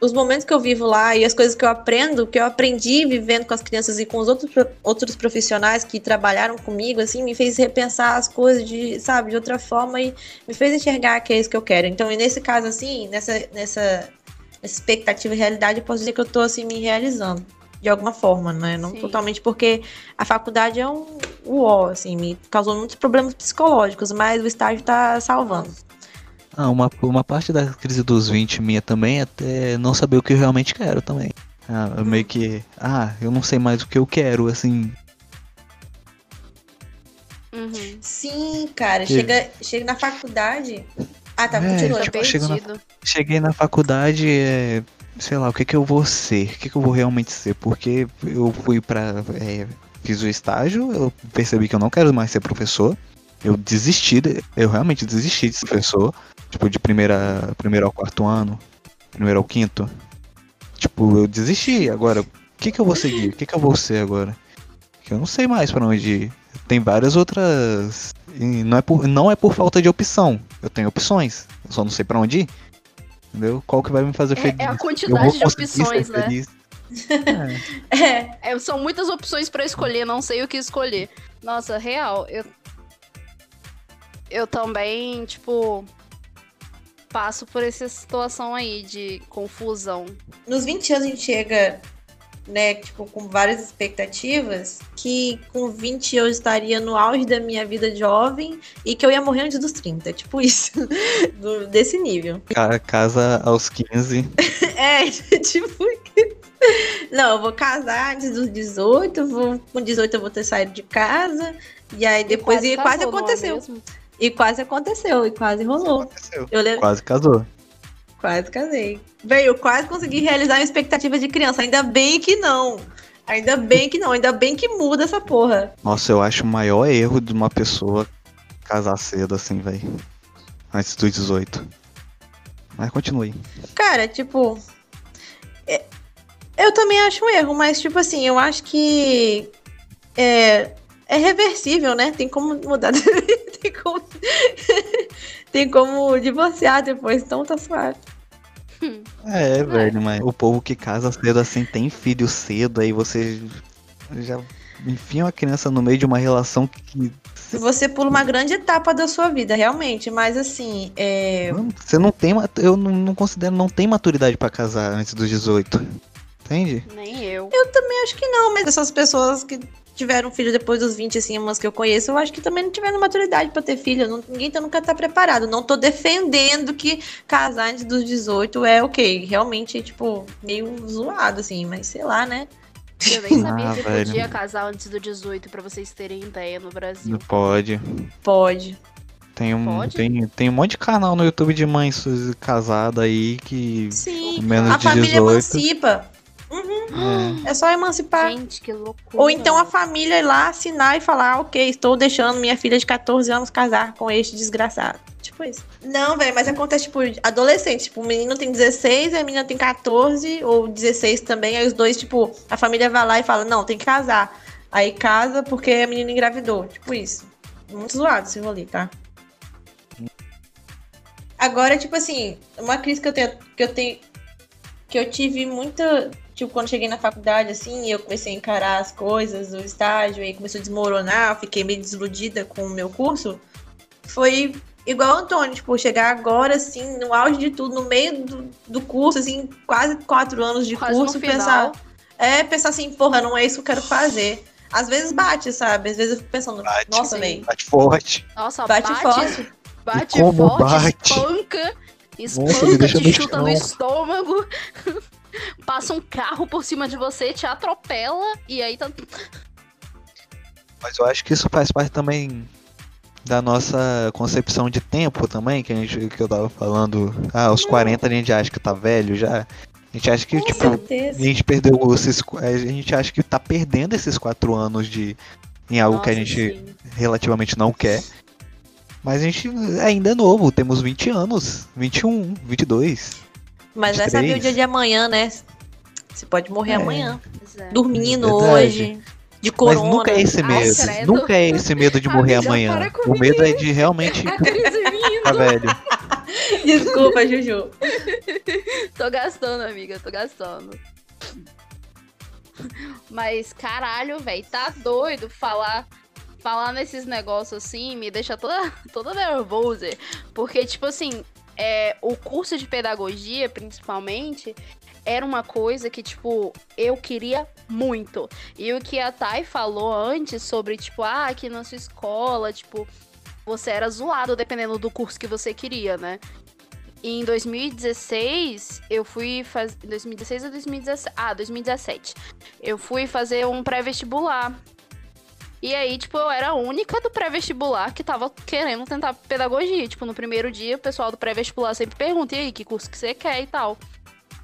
os momentos que eu vivo lá e as coisas que eu aprendo, que eu aprendi vivendo com as crianças e com os outros, outros profissionais que trabalharam comigo, assim, me fez repensar as coisas de, sabe, de outra forma e me fez enxergar que é isso que eu quero. Então, nesse caso, assim, nessa, nessa, expectativa e realidade, eu posso dizer que eu tô, assim, me realizando. De alguma forma, né? Não Sim. totalmente, porque a faculdade é um uó, assim, me causou muitos problemas psicológicos, mas o estágio tá salvando. Ah, uma, uma parte da crise dos 20 minha também é até não saber o que eu realmente quero também. Ah, meio que. Ah, eu não sei mais o que eu quero, assim. Uhum. Sim, cara, que... chega, chega na faculdade. Ah, tá, é, continua. Tipo, na, cheguei na faculdade, é, sei lá, o que que eu vou ser? O que que eu vou realmente ser? Porque eu fui pra. É, fiz o estágio, eu percebi que eu não quero mais ser professor. Eu desisti, de, eu realmente desisti de ser professor. Tipo, de primeira, primeiro ao quarto ano, primeiro ao quinto. Tipo, eu desisti. Agora, o que, que eu vou seguir? O que, que eu vou ser agora? Eu não sei mais para onde ir. Tem várias outras. E não é, por, não é por falta de opção. Eu tenho opções. Eu só não sei para onde ir. Entendeu? Qual que vai me fazer feliz? É, é a quantidade de opções, né? É. é. é. São muitas opções para escolher, não sei o que escolher. Nossa, real, eu. Eu também, tipo, passo por essa situação aí de confusão. Nos 20 anos a gente chega, né, tipo, com várias expectativas, que com 20 eu estaria no auge da minha vida jovem e que eu ia morrer antes dos 30, tipo isso, do, desse nível. Casa aos 15. é, tipo não, eu vou casar antes dos 18, vou, com 18 eu vou ter saído de casa, e aí depois e quase, e quase aconteceu. E quase aconteceu, e quase rolou. Aconteceu. Eu lembro... Quase casou. Quase casei. Bem, eu quase consegui realizar a expectativa de criança. Ainda bem que não. Ainda bem que não. Ainda bem que muda essa porra. Nossa, eu acho o maior erro de uma pessoa casar cedo assim, velho. Antes dos 18. Mas continue. Cara, tipo. É... Eu também acho um erro, mas, tipo assim, eu acho que. É, é reversível, né? Tem como mudar. tem como. tem como divorciar depois, então tá suave. É, velho, mas o povo que casa cedo assim tem filho cedo, aí você já enfia uma criança no meio de uma relação que. Você pula uma grande etapa da sua vida, realmente, mas assim. É... Você não tem. Eu não, não considero, não tem maturidade para casar antes dos 18. Entende? Nem eu. Eu também acho que não, mas essas pessoas que tiveram filho depois dos 20, assim, umas que eu conheço, eu acho que também não tiveram maturidade pra ter filho. Não, ninguém tá, nunca tá preparado. Não tô defendendo que casar antes dos 18 é ok. Realmente, tipo, meio zoado, assim, mas sei lá, né? Eu nem sabia Ah, que velho. podia casar antes do 18, pra vocês terem ideia no Brasil. Não pode. Pode. Tem um, Pode? tem, tem um monte de canal no YouTube de mães casadas aí que. Sim. Menos a de família 18. emancipa. É, É só emancipar. Gente, que loucura. Ou então a família ir lá assinar e falar, ok, estou deixando minha filha de 14 anos casar com este desgraçado. Tipo isso. Não, velho, mas acontece, tipo, adolescente. Tipo, o menino tem 16, a menina tem 14, ou 16 também. Aí os dois, tipo, a família vai lá e fala, não, tem que casar. Aí casa porque a menina engravidou. Tipo isso. Muito zoado esse rolê, tá? Agora, tipo assim, uma crise que eu tenho, que eu tenho, que eu tive muita, tipo, quando cheguei na faculdade, assim, eu comecei a encarar as coisas, o estágio, aí começou a desmoronar, eu fiquei meio desiludida com o meu curso, foi igual o Antônio, tipo, chegar agora, assim, no auge de tudo, no meio do, do curso, assim, quase quatro anos de Quase curso, pensar, é, pensar assim, porra, não é isso que eu quero fazer. Às vezes bate, sabe? Às vezes eu fico pensando, Bate, nossa, velho, bate forte. Nossa, bate, bate, forte. bate como forte, bate? espanca, espanca, deixa te chuta no estômago, passa um carro por cima de você, te atropela, e aí tá... Mas eu acho que isso faz parte também da nossa concepção de tempo também, que, a gente, que eu tava falando. Ah, aos 40 a gente acha que tá velho já. A gente acha que, Com tipo, certeza. a gente perdeu esses. A gente acha que tá perdendo esses quatro anos de. Em algo que a Nossa, gente sim. relativamente não quer. Mas a gente ainda é novo, temos 20 anos, 21, 22. Mas vai saber o 23. dia de amanhã, né? Você pode morrer É. amanhã. É. Dormindo Verdade. hoje. De corona. Mas nunca é esse Ai, medo. credo. nunca é esse medo de morrer Amiga, amanhã. O medo é de realmente ficar velho. Desculpa, Juju. Tô gastando, amiga, tô gastando. Mas, caralho, velho, tá doido falar falar nesses negócios assim me deixa toda, toda nervosa. Porque, tipo assim, é, o curso de pedagogia, principalmente, era uma coisa que, tipo, eu queria muito. E o que a Thay falou antes sobre, tipo, ah, que na sua escola, tipo, você era zoado dependendo do curso que você queria, né? E em 2016, eu fui fazer. 2016 ou 2017? Ah, 2017. Eu fui fazer um pré-vestibular. E aí, tipo, eu era a única do pré-vestibular que tava querendo tentar pedagogia. Tipo, no primeiro dia, o pessoal do pré-vestibular sempre pergunta: e aí, que curso que você quer e tal.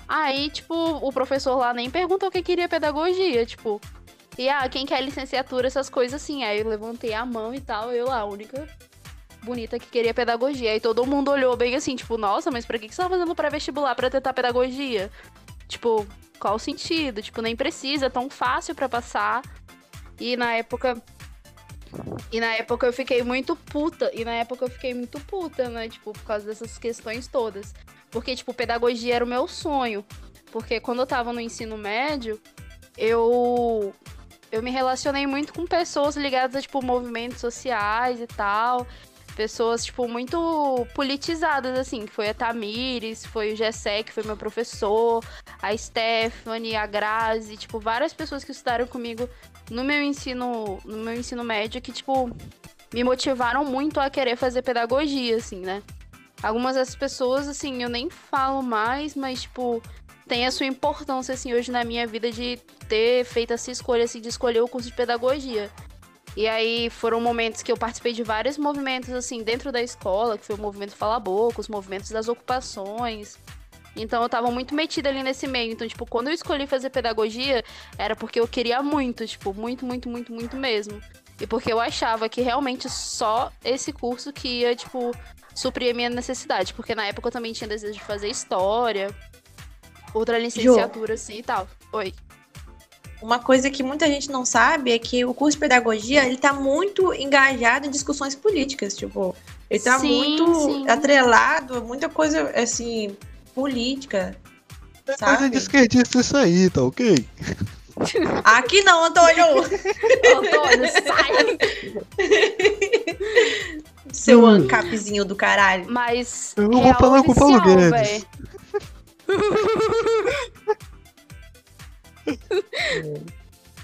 Aí, tipo, o professor lá nem perguntou quem queria pedagogia, tipo. E ah, quem quer licenciatura, essas coisas assim. Aí eu levantei a mão e tal, eu lá, a única bonita que queria pedagogia. Aí todo mundo olhou bem assim, tipo, nossa, mas pra que que você tá fazendo pré-vestibular pra tentar pedagogia? Tipo, qual o sentido? Tipo, nem precisa, é tão fácil pra passar. E na época. E na época eu fiquei muito puta. E na época eu fiquei muito puta, né? Tipo, por causa dessas questões todas. Porque, tipo, pedagogia era o meu sonho. Porque quando eu tava no ensino médio, eu. Eu me relacionei muito com pessoas ligadas a, tipo, movimentos sociais e tal. Pessoas, tipo, muito politizadas, assim. Que foi a Tamires, foi o Gessé, que foi meu professor, a Stephanie, a Grazi, tipo, várias pessoas que estudaram comigo no meu ensino, no meu ensino médio que, tipo, me motivaram muito a querer fazer pedagogia, assim, né? Algumas dessas pessoas, assim, eu nem falo mais, mas, tipo, tem a sua importância, assim, hoje na minha vida de ter feito essa escolha, assim, de escolher o curso de pedagogia. E aí foram momentos que eu participei de vários movimentos, assim, dentro da escola, que foi o movimento Fala Boca, os movimentos das ocupações. Então eu tava muito metida ali nesse meio. Então, tipo, quando eu escolhi fazer pedagogia, era porque eu queria muito, tipo, muito, muito, muito, muito mesmo. E porque eu achava que realmente só esse curso que ia, tipo, suprir a minha necessidade. Porque na época eu também tinha desejo de fazer história, outra licenciatura, assim e tal. Oi. Uma coisa que muita gente não sabe é que o curso de pedagogia, ele tá muito engajado em discussões políticas, tipo, ele tá Sim, muito sim. atrelado muita coisa, assim, política, Coisa sabe? de esquerdista isso aí, tá ok? Aqui não, Antônio! Antônio, sai! Seu Hum. ancapzinho do caralho. Mas. é, Eu não vou real falar com o Paulo Guedes.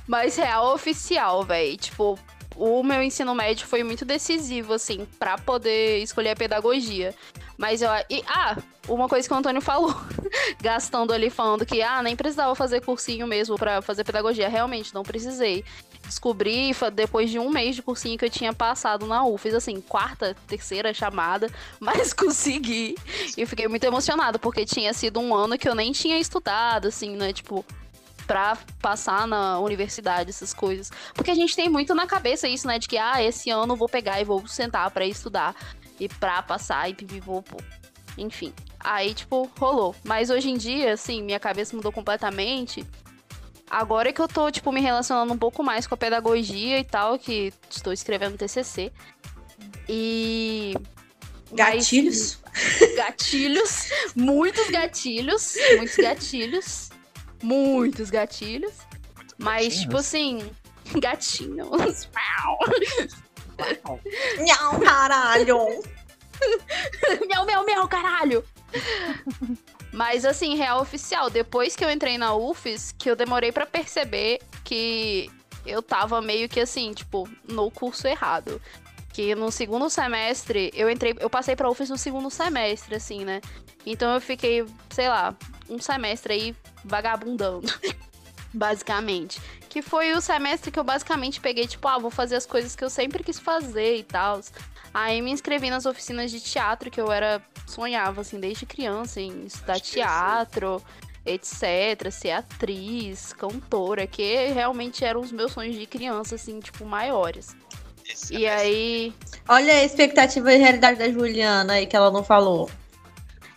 Mas real oficial, velho. Tipo, o meu ensino médio foi muito decisivo, assim, para poder escolher a pedagogia. Mas eu. E, ah, uma coisa que o Antônio falou, gastando ali, falando que, ah, nem precisava fazer cursinho mesmo para fazer pedagogia. Realmente, não precisei. Descobri depois de um mês de cursinho que eu tinha passado na U. Fiz assim, quarta, terceira chamada, mas consegui. E fiquei muito emocionada, porque tinha sido um ano que eu nem tinha estudado, assim, né? Tipo, pra passar na universidade, essas coisas. Porque a gente tem muito na cabeça isso, né? De que, ah, esse ano eu vou pegar e vou sentar para estudar. E pra passar e vou. Enfim. Aí, tipo, rolou. Mas hoje em dia, assim, minha cabeça mudou completamente. Agora que eu tô, tipo, me relacionando um pouco mais com a pedagogia e tal, que estou escrevendo TCC. E. Gatilhos? Mas, gatilhos. muitos gatilhos. Muitos gatilhos muitos gatilhos. Mas, gatinhos. tipo assim, gatinhos. Miau, caralho! miau, miau, miau, caralho! Mas assim, real oficial, depois que eu entrei na UFES, que eu demorei para perceber que eu tava meio que assim, tipo, no curso errado. Que no segundo semestre, eu entrei, eu passei pra UFES no segundo semestre, assim, né? Então eu fiquei, sei lá, um semestre aí vagabundando. basicamente. Que foi o semestre que eu basicamente peguei, tipo, ah, vou fazer as coisas que eu sempre quis fazer e tal. Aí me inscrevi nas oficinas de teatro que eu era. sonhava, assim, desde criança, em estudar teatro, etc. Ser atriz, cantora, que realmente eram os meus sonhos de criança, assim, tipo, maiores. Esse e aí. Olha a expectativa e realidade da Juliana aí que ela não falou.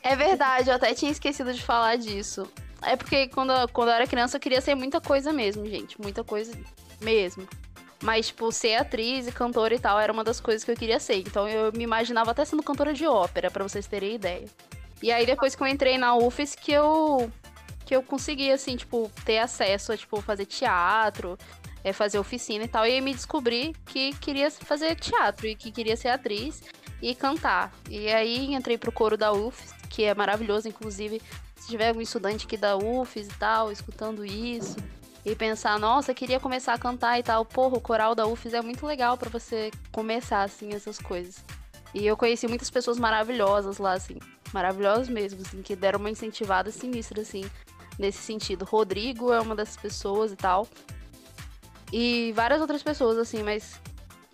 É verdade, eu até tinha esquecido de falar disso. É porque quando, quando eu era criança eu queria ser muita coisa mesmo, gente. Muita coisa mesmo. Mas, tipo, ser atriz e cantora e tal era uma das coisas que eu queria ser. Então eu me imaginava até sendo cantora de ópera, para vocês terem ideia. E aí depois que eu entrei na UFES que eu que eu consegui assim, tipo, ter acesso a tipo fazer teatro, é, fazer oficina e tal, e aí me descobri que queria fazer teatro e que queria ser atriz e cantar. E aí entrei pro coro da UFES, que é maravilhoso, inclusive, se tiver algum estudante aqui da UFES e tal, escutando isso, e pensar, nossa, queria começar a cantar e tal, porra, o coral da UFES é muito legal para você começar, assim, essas coisas. E eu conheci muitas pessoas maravilhosas lá, assim, maravilhosas mesmo, assim, que deram uma incentivada sinistra, assim, nesse sentido. Rodrigo é uma dessas pessoas e tal. E várias outras pessoas, assim, mas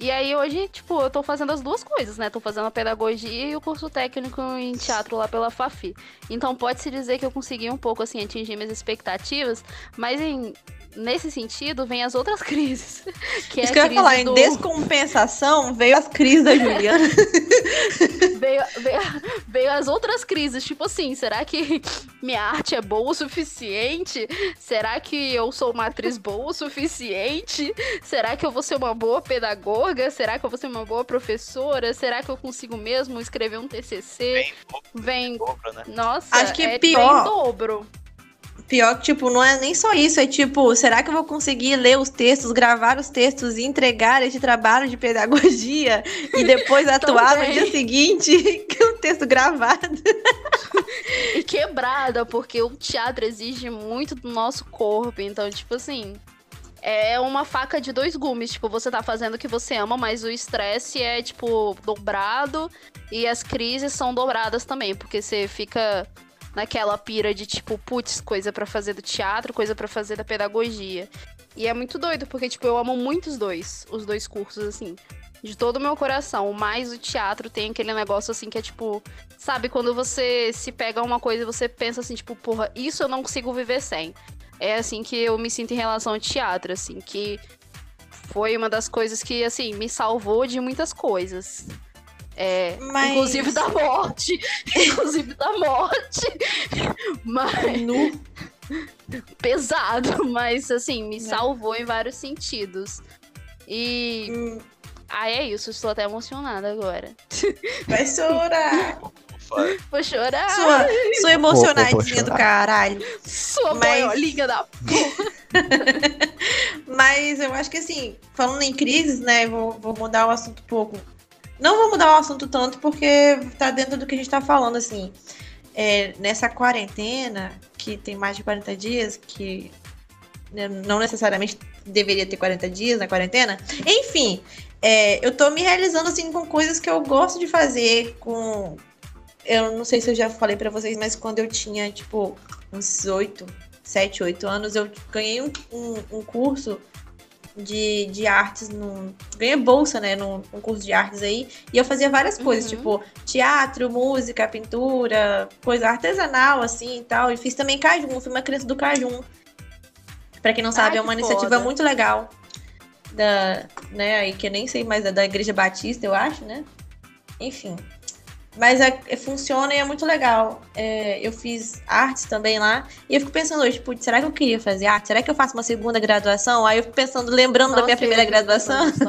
e aí hoje, tipo, eu tô fazendo as duas coisas, né? Tô fazendo a pedagogia e o curso técnico em teatro lá pela Fafi. Então pode-se dizer que eu consegui um pouco, assim, atingir minhas expectativas, mas em nesse sentido, vem as outras crises. Que é Isso que eu ia falar, do... em descompensação, veio as crises da Juliana. veio, veio, veio, as outras crises, tipo assim, será que minha arte é boa o suficiente? Será que eu sou uma atriz boa o suficiente? Será que eu vou ser uma boa pedagoga? Será que eu vou ser uma boa professora? Será que eu consigo mesmo escrever um TCC? Vem, vem... Dobro, né? Nossa, Acho que é pior. dobro. Pior que, tipo, não é nem só isso, é tipo, será que eu vou conseguir ler os textos, gravar os textos e entregar este trabalho de pedagogia e depois atuar no dia seguinte com o texto gravado? e quebrada, porque o teatro exige muito do nosso corpo, então, tipo assim, é uma faca de dois gumes. Tipo, você tá fazendo o que você ama, mas o estresse é, tipo, dobrado e as crises são dobradas também, porque você fica naquela pira de tipo, putz, coisa para fazer do teatro, coisa para fazer da pedagogia. E é muito doido, porque, tipo, eu amo muito os dois, os dois cursos, assim. De todo o meu coração. Mas o teatro tem aquele negócio, assim, que é tipo. Sabe, quando você se pega uma coisa e você pensa assim, tipo, porra, isso eu não consigo viver sem. É assim que eu me sinto em relação ao teatro, assim, que foi uma das coisas que, assim, me salvou de muitas coisas. É, mas... Inclusive da morte. inclusive da morte. Mas. No... Pesado, mas assim, me é. salvou em vários sentidos. E. Hum. Ah, é isso, estou até emocionada agora. Vai chorar! Vou chorar. Sua, sua emocionadinha do caralho. Sua Mas... boiolinha da porra. Mas eu acho que assim, falando em crises, né? Vou, vou mudar o assunto um pouco. Não vou mudar o assunto tanto porque tá dentro do que a gente tá falando, assim. É, nessa quarentena, que tem mais de 40 dias, que né, não necessariamente deveria ter 40 dias na quarentena. Enfim, é, eu tô me realizando assim com coisas que eu gosto de fazer com eu não sei se eu já falei para vocês, mas quando eu tinha tipo uns 8, 7, 8 anos, eu ganhei um, um, um curso de, de artes no. Ganhei bolsa, né? Num, num, curso de artes aí. E eu fazia várias coisas, uhum. tipo teatro, música, pintura, coisa artesanal, assim e tal. E fiz também Cajun, fui uma criança do Cajun. Pra quem não sabe, Ai, é uma iniciativa foda. muito legal. Da, né, aí que eu nem sei mais, é da Igreja Batista, eu acho, né? Enfim. Mas é, é, funciona e é muito legal. É, eu fiz artes também lá. E eu fico pensando hoje, tipo, será que eu queria fazer arte? Será que eu faço uma segunda graduação? Aí eu fico pensando, lembrando Nossa, da minha primeira graduação.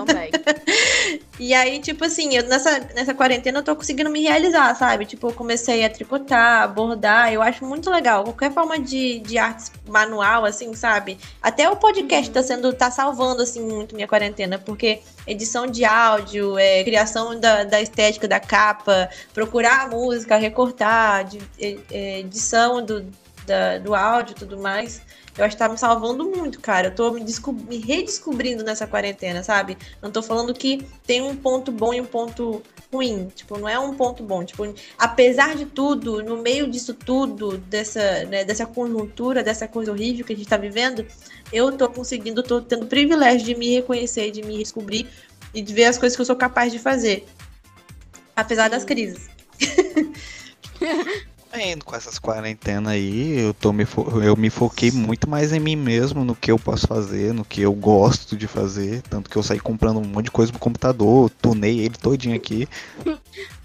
E aí, tipo assim, eu, nessa, nessa quarentena eu tô conseguindo me realizar, sabe? Tipo, eu comecei a tricotar, a bordar. Eu acho muito legal. Qualquer forma de, de arte manual, assim, sabe? Até o podcast uhum. tá sendo, tá salvando, assim, muito minha quarentena. Porque edição de áudio, é, criação da, da estética da capa, procurar a música, recortar, de, é, é, edição do, da, do áudio e tudo mais. Eu acho que tá me salvando muito, cara. Eu tô me, me, redescobrindo nessa quarentena, sabe? Não tô falando que tem um ponto bom e um ponto ruim. Tipo, não é um ponto bom. Tipo, apesar de tudo, no meio disso tudo, dessa, né, dessa conjuntura, dessa coisa horrível que a gente tá vivendo, eu tô conseguindo, tô tendo o privilégio de me reconhecer, de me descobrir e de ver as coisas que eu sou capaz de fazer. Apesar das crises. Indo com essas quarentenas aí, eu, tô me eu me foquei muito mais em mim mesmo, no que eu posso fazer, no que eu gosto de fazer. Tanto que eu saí comprando um monte de coisa no computador, tunei ele todinho aqui.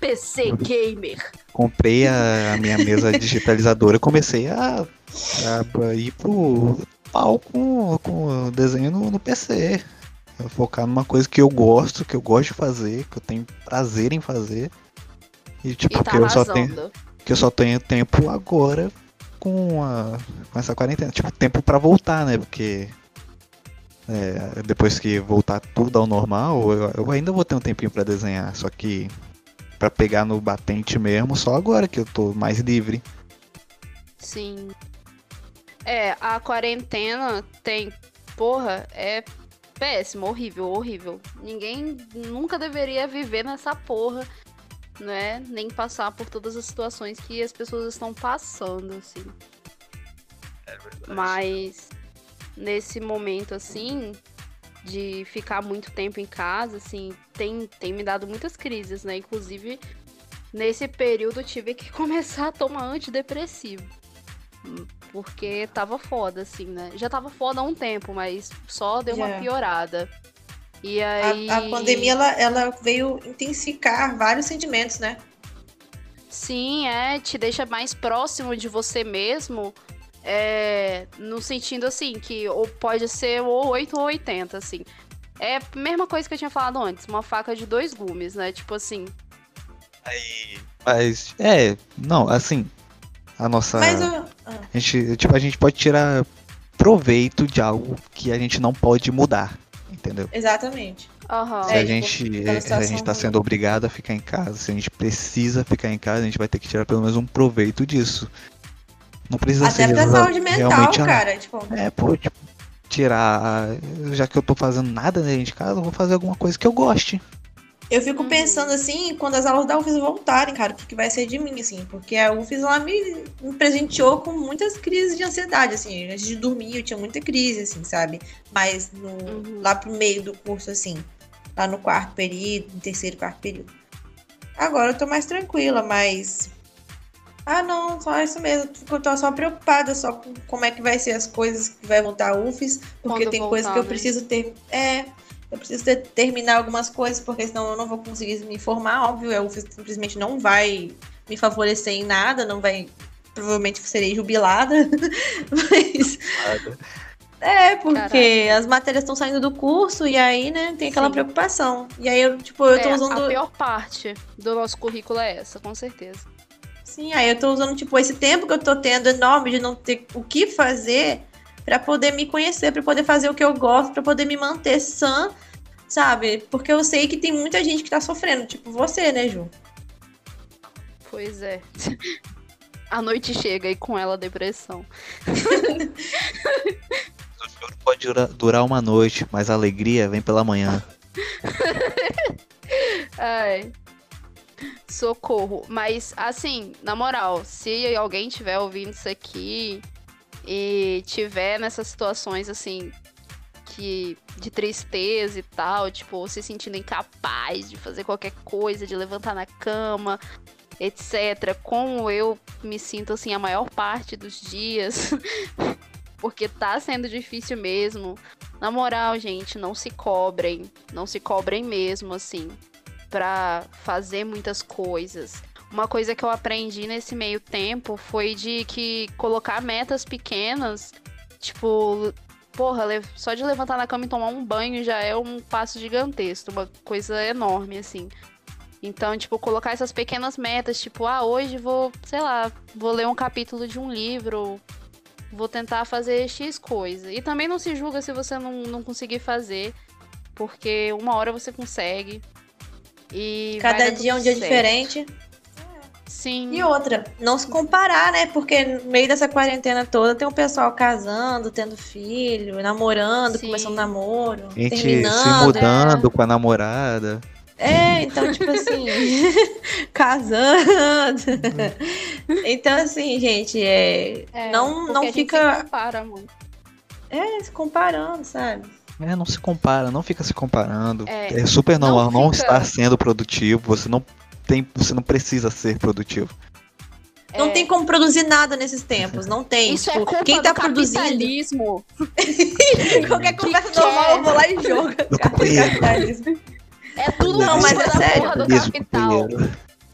PC Gamer. Comprei a, a minha mesa digitalizadora, comecei a, a, ir pro pau com, com desenho no, no PC. Focar numa coisa que eu gosto, que eu gosto de fazer, que eu tenho prazer em fazer. E tipo, e tá que eu só tenho. Que eu só tenho tempo agora com, a, com essa quarentena. Tipo, tempo para voltar, né? Porque é, depois que voltar tudo ao normal, eu, eu ainda vou ter um tempinho para desenhar. Só que para pegar no batente mesmo, só agora que eu tô mais livre. Sim. É, a quarentena tem. Porra, é péssimo, horrível, horrível. Ninguém nunca deveria viver nessa porra né? Nem passar por todas as situações que as pessoas estão passando, assim. É verdade. Mas nesse momento, assim, de ficar muito tempo em casa, assim, tem, tem me dado muitas crises, né? Inclusive, nesse período eu tive que começar a tomar antidepressivo. Porque tava foda, assim, né? Já tava foda há um tempo, mas só deu uma piorada. E aí... a, a pandemia ela, ela veio intensificar vários sentimentos, né? Sim, é, te deixa mais próximo de você mesmo, é, no sentido assim, que ou pode ser ou 8 ou 80, assim. É a mesma coisa que eu tinha falado antes, uma faca de dois gumes, né? Tipo assim. Aí, mas, é, não, assim, a nossa. Mas eu... ah. a, gente, tipo, a gente pode tirar proveito de algo que a gente não pode mudar entendeu? Exatamente. Uhum. Se, a é, gente, tipo, se a gente tá sendo obrigado a ficar em casa, se a gente precisa ficar em casa, a gente vai ter que tirar pelo menos um proveito disso. Não precisa Até ser pra saúde mental, cara. Tipo... É, pô, tipo, tirar. Já que eu tô fazendo nada dentro de casa, eu vou fazer alguma coisa que eu goste. Eu fico uhum. pensando assim, quando as aulas da UFES voltarem, cara, o que, vai ser de mim, assim? Porque a UFES lá me, me presenteou com muitas crises de ansiedade, assim. Antes de dormir eu tinha muita crise, assim, sabe? Mas no, uhum. lá pro meio do curso, assim, lá no quarto período, no terceiro, quarto período. Agora eu tô mais tranquila, mas. Ah, não, só isso mesmo. Eu tô só preocupada só com como é que vai ser as coisas que vai voltar a UFES, porque Quando tem voltar, coisas que eu né? preciso ter. É eu preciso ter, terminar algumas coisas, porque senão eu não vou conseguir me formar. Óbvio, eu simplesmente não vai me favorecer em nada, não vai. Provavelmente serei jubilada. Mas. É, porque Caraca. as matérias estão saindo do curso e aí, né, tem aquela Sim. preocupação. E aí eu, tipo, eu tô é, usando. A pior parte do nosso currículo é essa, com certeza. Sim, aí eu tô usando, tipo, esse tempo que eu tô tendo enorme de não ter o que fazer para poder me conhecer, para poder fazer o que eu gosto, para poder me manter sã, sabe? Porque eu sei que tem muita gente que tá sofrendo, tipo você, né, Ju? Pois é. A noite chega e com ela a depressão. O choro pode durar, durar uma noite, mas a alegria vem pela manhã. Ai. Socorro. Mas, assim, na moral, se alguém tiver ouvindo isso aqui e tiver nessas situações, assim, que de tristeza e tal, tipo, se sentindo incapaz de fazer qualquer coisa, de levantar na cama, etc. Como eu me sinto, assim, a maior parte dos dias. porque tá sendo difícil mesmo. Na moral, gente, não se cobrem. Não se cobrem mesmo, assim para fazer muitas coisas. Uma coisa que eu aprendi nesse meio tempo foi de que colocar metas pequenas, tipo, porra, só de levantar na cama e tomar um banho já é um passo gigantesco, uma coisa enorme, assim. Então, tipo, colocar essas pequenas metas, tipo, ah, hoje vou, sei lá, vou ler um capítulo de um livro, vou tentar fazer X coisa. E também não se julga se você não, não conseguir fazer, porque uma hora você consegue. E Cada dia é um dia certo. diferente. Sim. E outra, não se comparar, né? Porque no meio dessa quarentena toda tem um pessoal casando, tendo filho, namorando, Sim. começando namoro, Gente terminando. se mudando é. com a namorada. É, então, tipo assim, casando. Uhum. então, assim, gente, é, é não, não fica. se compara muito. É, se comparando, sabe? É, não se compara, não fica se comparando. É, é super normal não, não fica... estar sendo produtivo, você não tem, você não precisa ser produtivo. Não é... tem como produzir nada nesses tempos, não tem. Isso é tipo, é culpa quem tá do capitalismo. produzindo. Qualquer conversa que normal eu vou lá e jogo. capitalismo. É tudo não, mas é sério. do capital.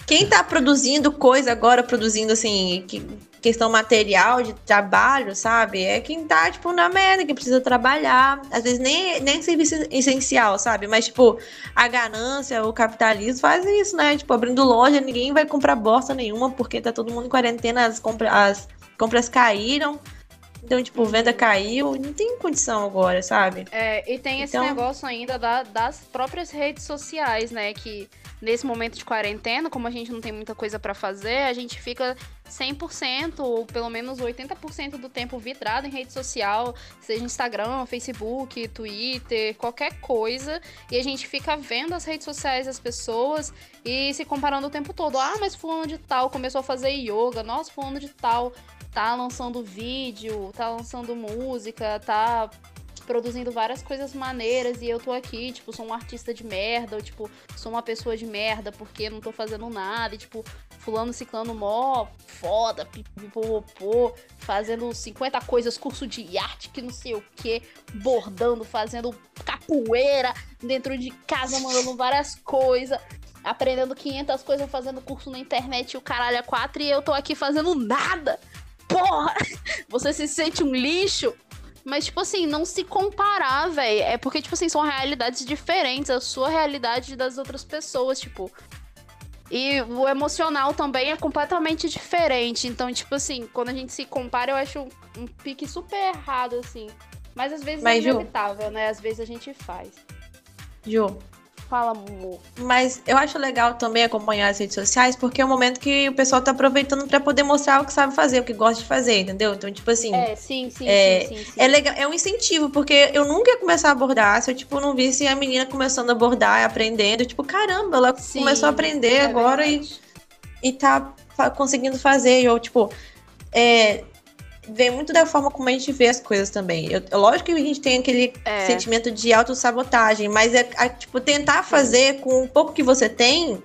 Quem tá produzindo coisa agora, produzindo assim, que questão material de trabalho, sabe? É quem tá, tipo, na merda, que precisa trabalhar. Às vezes nem, nem serviço essencial, sabe? Mas, tipo, a ganância, o capitalismo faz isso, né? Tipo, abrindo loja, ninguém vai comprar bosta nenhuma, porque tá todo mundo em quarentena, as, compra, as compras caíram. Então, tipo, venda uhum. caiu, não tem condição agora, sabe? É, e tem então... esse negócio ainda da, das próprias redes sociais, né? Que nesse momento de quarentena, como a gente não tem muita coisa para fazer, a gente fica 100% ou pelo menos 80% do tempo vidrado em rede social, seja Instagram, Facebook, Twitter, qualquer coisa, e a gente fica vendo as redes sociais das pessoas e se comparando o tempo todo. Ah, mas fulano de tal começou a fazer yoga, nossa, fulano de tal tá lançando vídeo, tá lançando música, tá produzindo várias coisas maneiras e eu tô aqui, tipo, sou um artista de merda, ou tipo, sou uma pessoa de merda porque não tô fazendo nada, e tipo, fulano ciclano mó foda, pipipopô, fazendo 50 coisas, curso de arte que não sei o que, bordando, fazendo capoeira dentro de casa, mandando várias coisas. Aprendendo 500 coisas, fazendo curso na internet e o caralho é quatro e eu tô aqui fazendo nada. Porra! Você se sente um lixo? Mas, tipo assim, não se comparar, velho. É porque, tipo assim, são realidades diferentes. A sua realidade das outras pessoas, tipo. E o emocional também é completamente diferente. Então, tipo assim, quando a gente se compara, eu acho um, um pique super errado, assim. Mas às vezes Mas, é inevitável, Ju... né? Às vezes a gente faz. Ju, Fala, amor. Mas eu acho legal também acompanhar as redes sociais, porque é um momento que o pessoal tá aproveitando para poder mostrar o que sabe fazer, o que gosta de fazer, entendeu? Então, tipo assim. É, sim, sim, é, sim, sim, sim. É legal, é um incentivo, porque eu nunca ia começar a abordar se eu, tipo, não visse a menina começando a abordar, aprendendo. Tipo, caramba, ela sim, começou a aprender é agora e, e tá conseguindo fazer. Eu, tipo, é, vem muito da forma como a gente vê as coisas também. Eu, lógico que a gente tem aquele é. sentimento de autossabotagem, mas é, é, tipo tentar fazer com o pouco que você tem,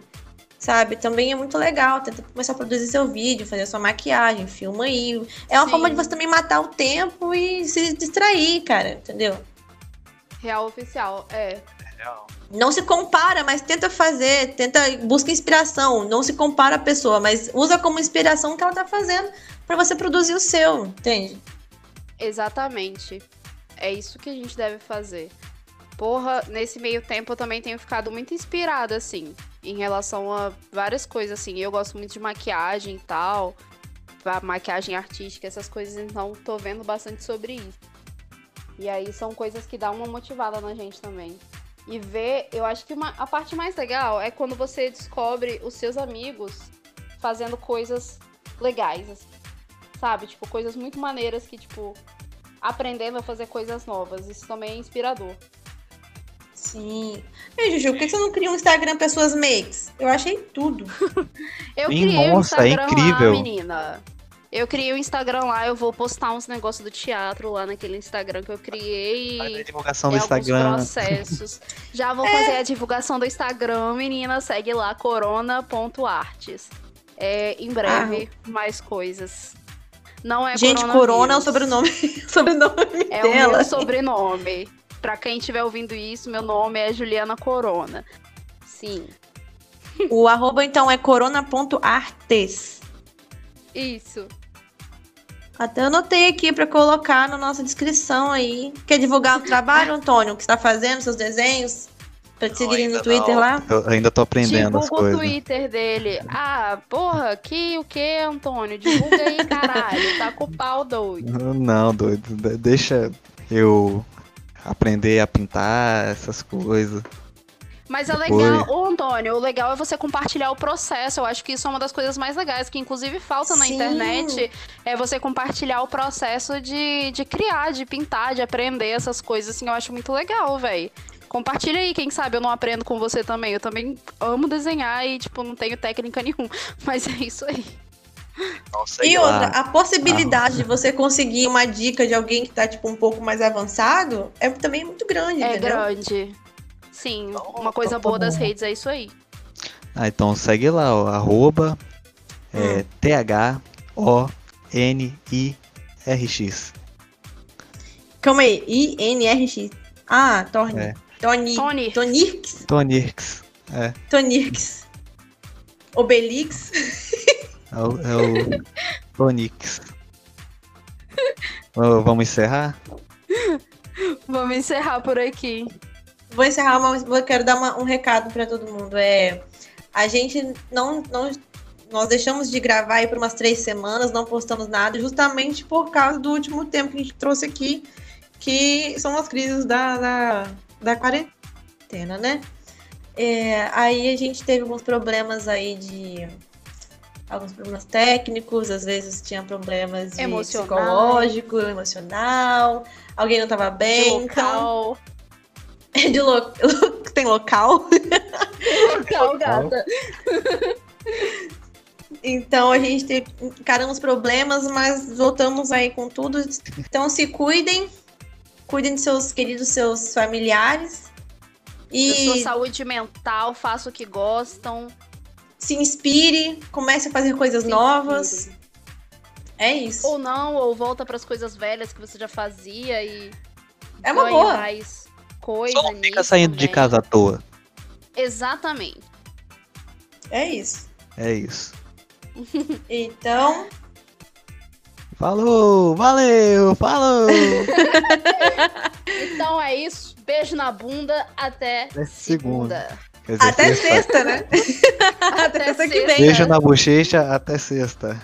sabe? Também é muito legal. Tenta começar a produzir seu vídeo, fazer sua maquiagem, filma aí. É uma Sim. forma de você também matar o tempo e se distrair, cara, entendeu? Real oficial, é. Não se compara, mas tenta fazer, tenta busca inspiração. Não se compara a pessoa, mas usa como inspiração o que ela tá fazendo para você produzir o seu, entende? Exatamente. É isso que a gente deve fazer. Porra, nesse meio tempo eu também tenho ficado muito inspirada, assim, em relação a várias coisas, assim. Eu gosto muito de maquiagem e tal, maquiagem artística, essas coisas, então tô vendo bastante sobre isso. E aí são coisas que dão uma motivada na gente também. E ver, eu acho que uma, a parte mais legal é quando você descobre os seus amigos fazendo coisas legais, assim sabe? Tipo, coisas muito maneiras que, tipo, aprendendo a fazer coisas novas. Isso também é inspirador. Sim. E Juju, por que você não cria um Instagram pessoas makes? Eu achei tudo. Eu criei um nossa, é Instagram incrível. lá, menina. Eu criei o Instagram lá, eu vou postar uns negócios do teatro lá naquele Instagram que eu criei. Faz a divulgação Tem do Instagram. processos. Já vou fazer a divulgação do Instagram, menina. Segue lá, corona.artes. É, em breve, mais coisas. Não é Gente, Corona é o sobrenome, sobrenome É o dela. meu sobrenome. Pra quem estiver ouvindo isso, meu nome é Juliana Corona. Sim, O arroba, então, é corona.artes. isso. Até anotei aqui pra colocar na nossa descrição aí. Quer divulgar o trabalho, Antônio? O que você tá fazendo, seus desenhos? Pra te seguirem no Twitter não. lá? Eu ainda tô aprendendo as Divulga o coisas. Twitter dele. Ah, porra, que o que, Antônio? Divulga aí, caralho. Tá com o pau doido. Não, doido. de- Deixa eu aprender a pintar essas coisas. Mas é legal, ô Antônio, o legal é você compartilhar o processo. Eu acho que isso é uma das coisas mais legais, que inclusive falta na Sim. internet. É você compartilhar o processo de, de criar, de pintar, de aprender essas coisas, assim, eu acho muito legal, velho. Compartilha aí, quem sabe eu não aprendo com você também. Eu também amo desenhar e, tipo, não tenho técnica nenhuma. Mas é isso aí. Nossa, E outra, lá. a possibilidade de você conseguir uma dica de alguém que tá, tipo, um pouco mais avançado é também muito grande, É entendeu? grande. Sim, Então, uma coisa então tá boa das bom. redes é isso aí. Ah, então segue lá, ó, arroba Hum. é, T-H-O-N-I-R-X. Calma aí, I-N-R-X. Ah, Torni. É. Tony. Tony. Tonirx. Tonirx. É, Tonirx. Obelix. é o, é o Tonix. Vamos encerrar? Vamos encerrar por aqui. Vou encerrar, mas eu quero dar uma- um recado pra todo mundo. É, a gente não, não. Nós deixamos de gravar aí por umas três semanas, não postamos nada, justamente por causa do último tempo que a gente trouxe aqui, que são as crises da, da, da quarentena, né? É, aí a gente teve alguns problemas aí de. Alguns problemas técnicos, às vezes tinha problemas de Emocional. psicológico, emocional, alguém não tava bem, De então local. de lo... tem local. Local, gata. Então a gente encaramos problemas, mas voltamos aí com tudo. Então se cuidem, cuidem de seus queridos, seus familiares. Da sua E saúde mental, faça o que gostam. se inspire, comece a fazer coisas Se novas. inspire. É isso. Ou não, ou volta pras coisas velhas que você já fazia e É uma boa. mais coisa Só não fica saindo de casa à toa. Exatamente. É isso. É isso. Então, Falou, valeu, falou. Então é isso. Beijo na bunda. Até Até segunda. segunda. Dizer, até sexta. sexta, né? até sexta que vem. Beijo na bochecha, até sexta.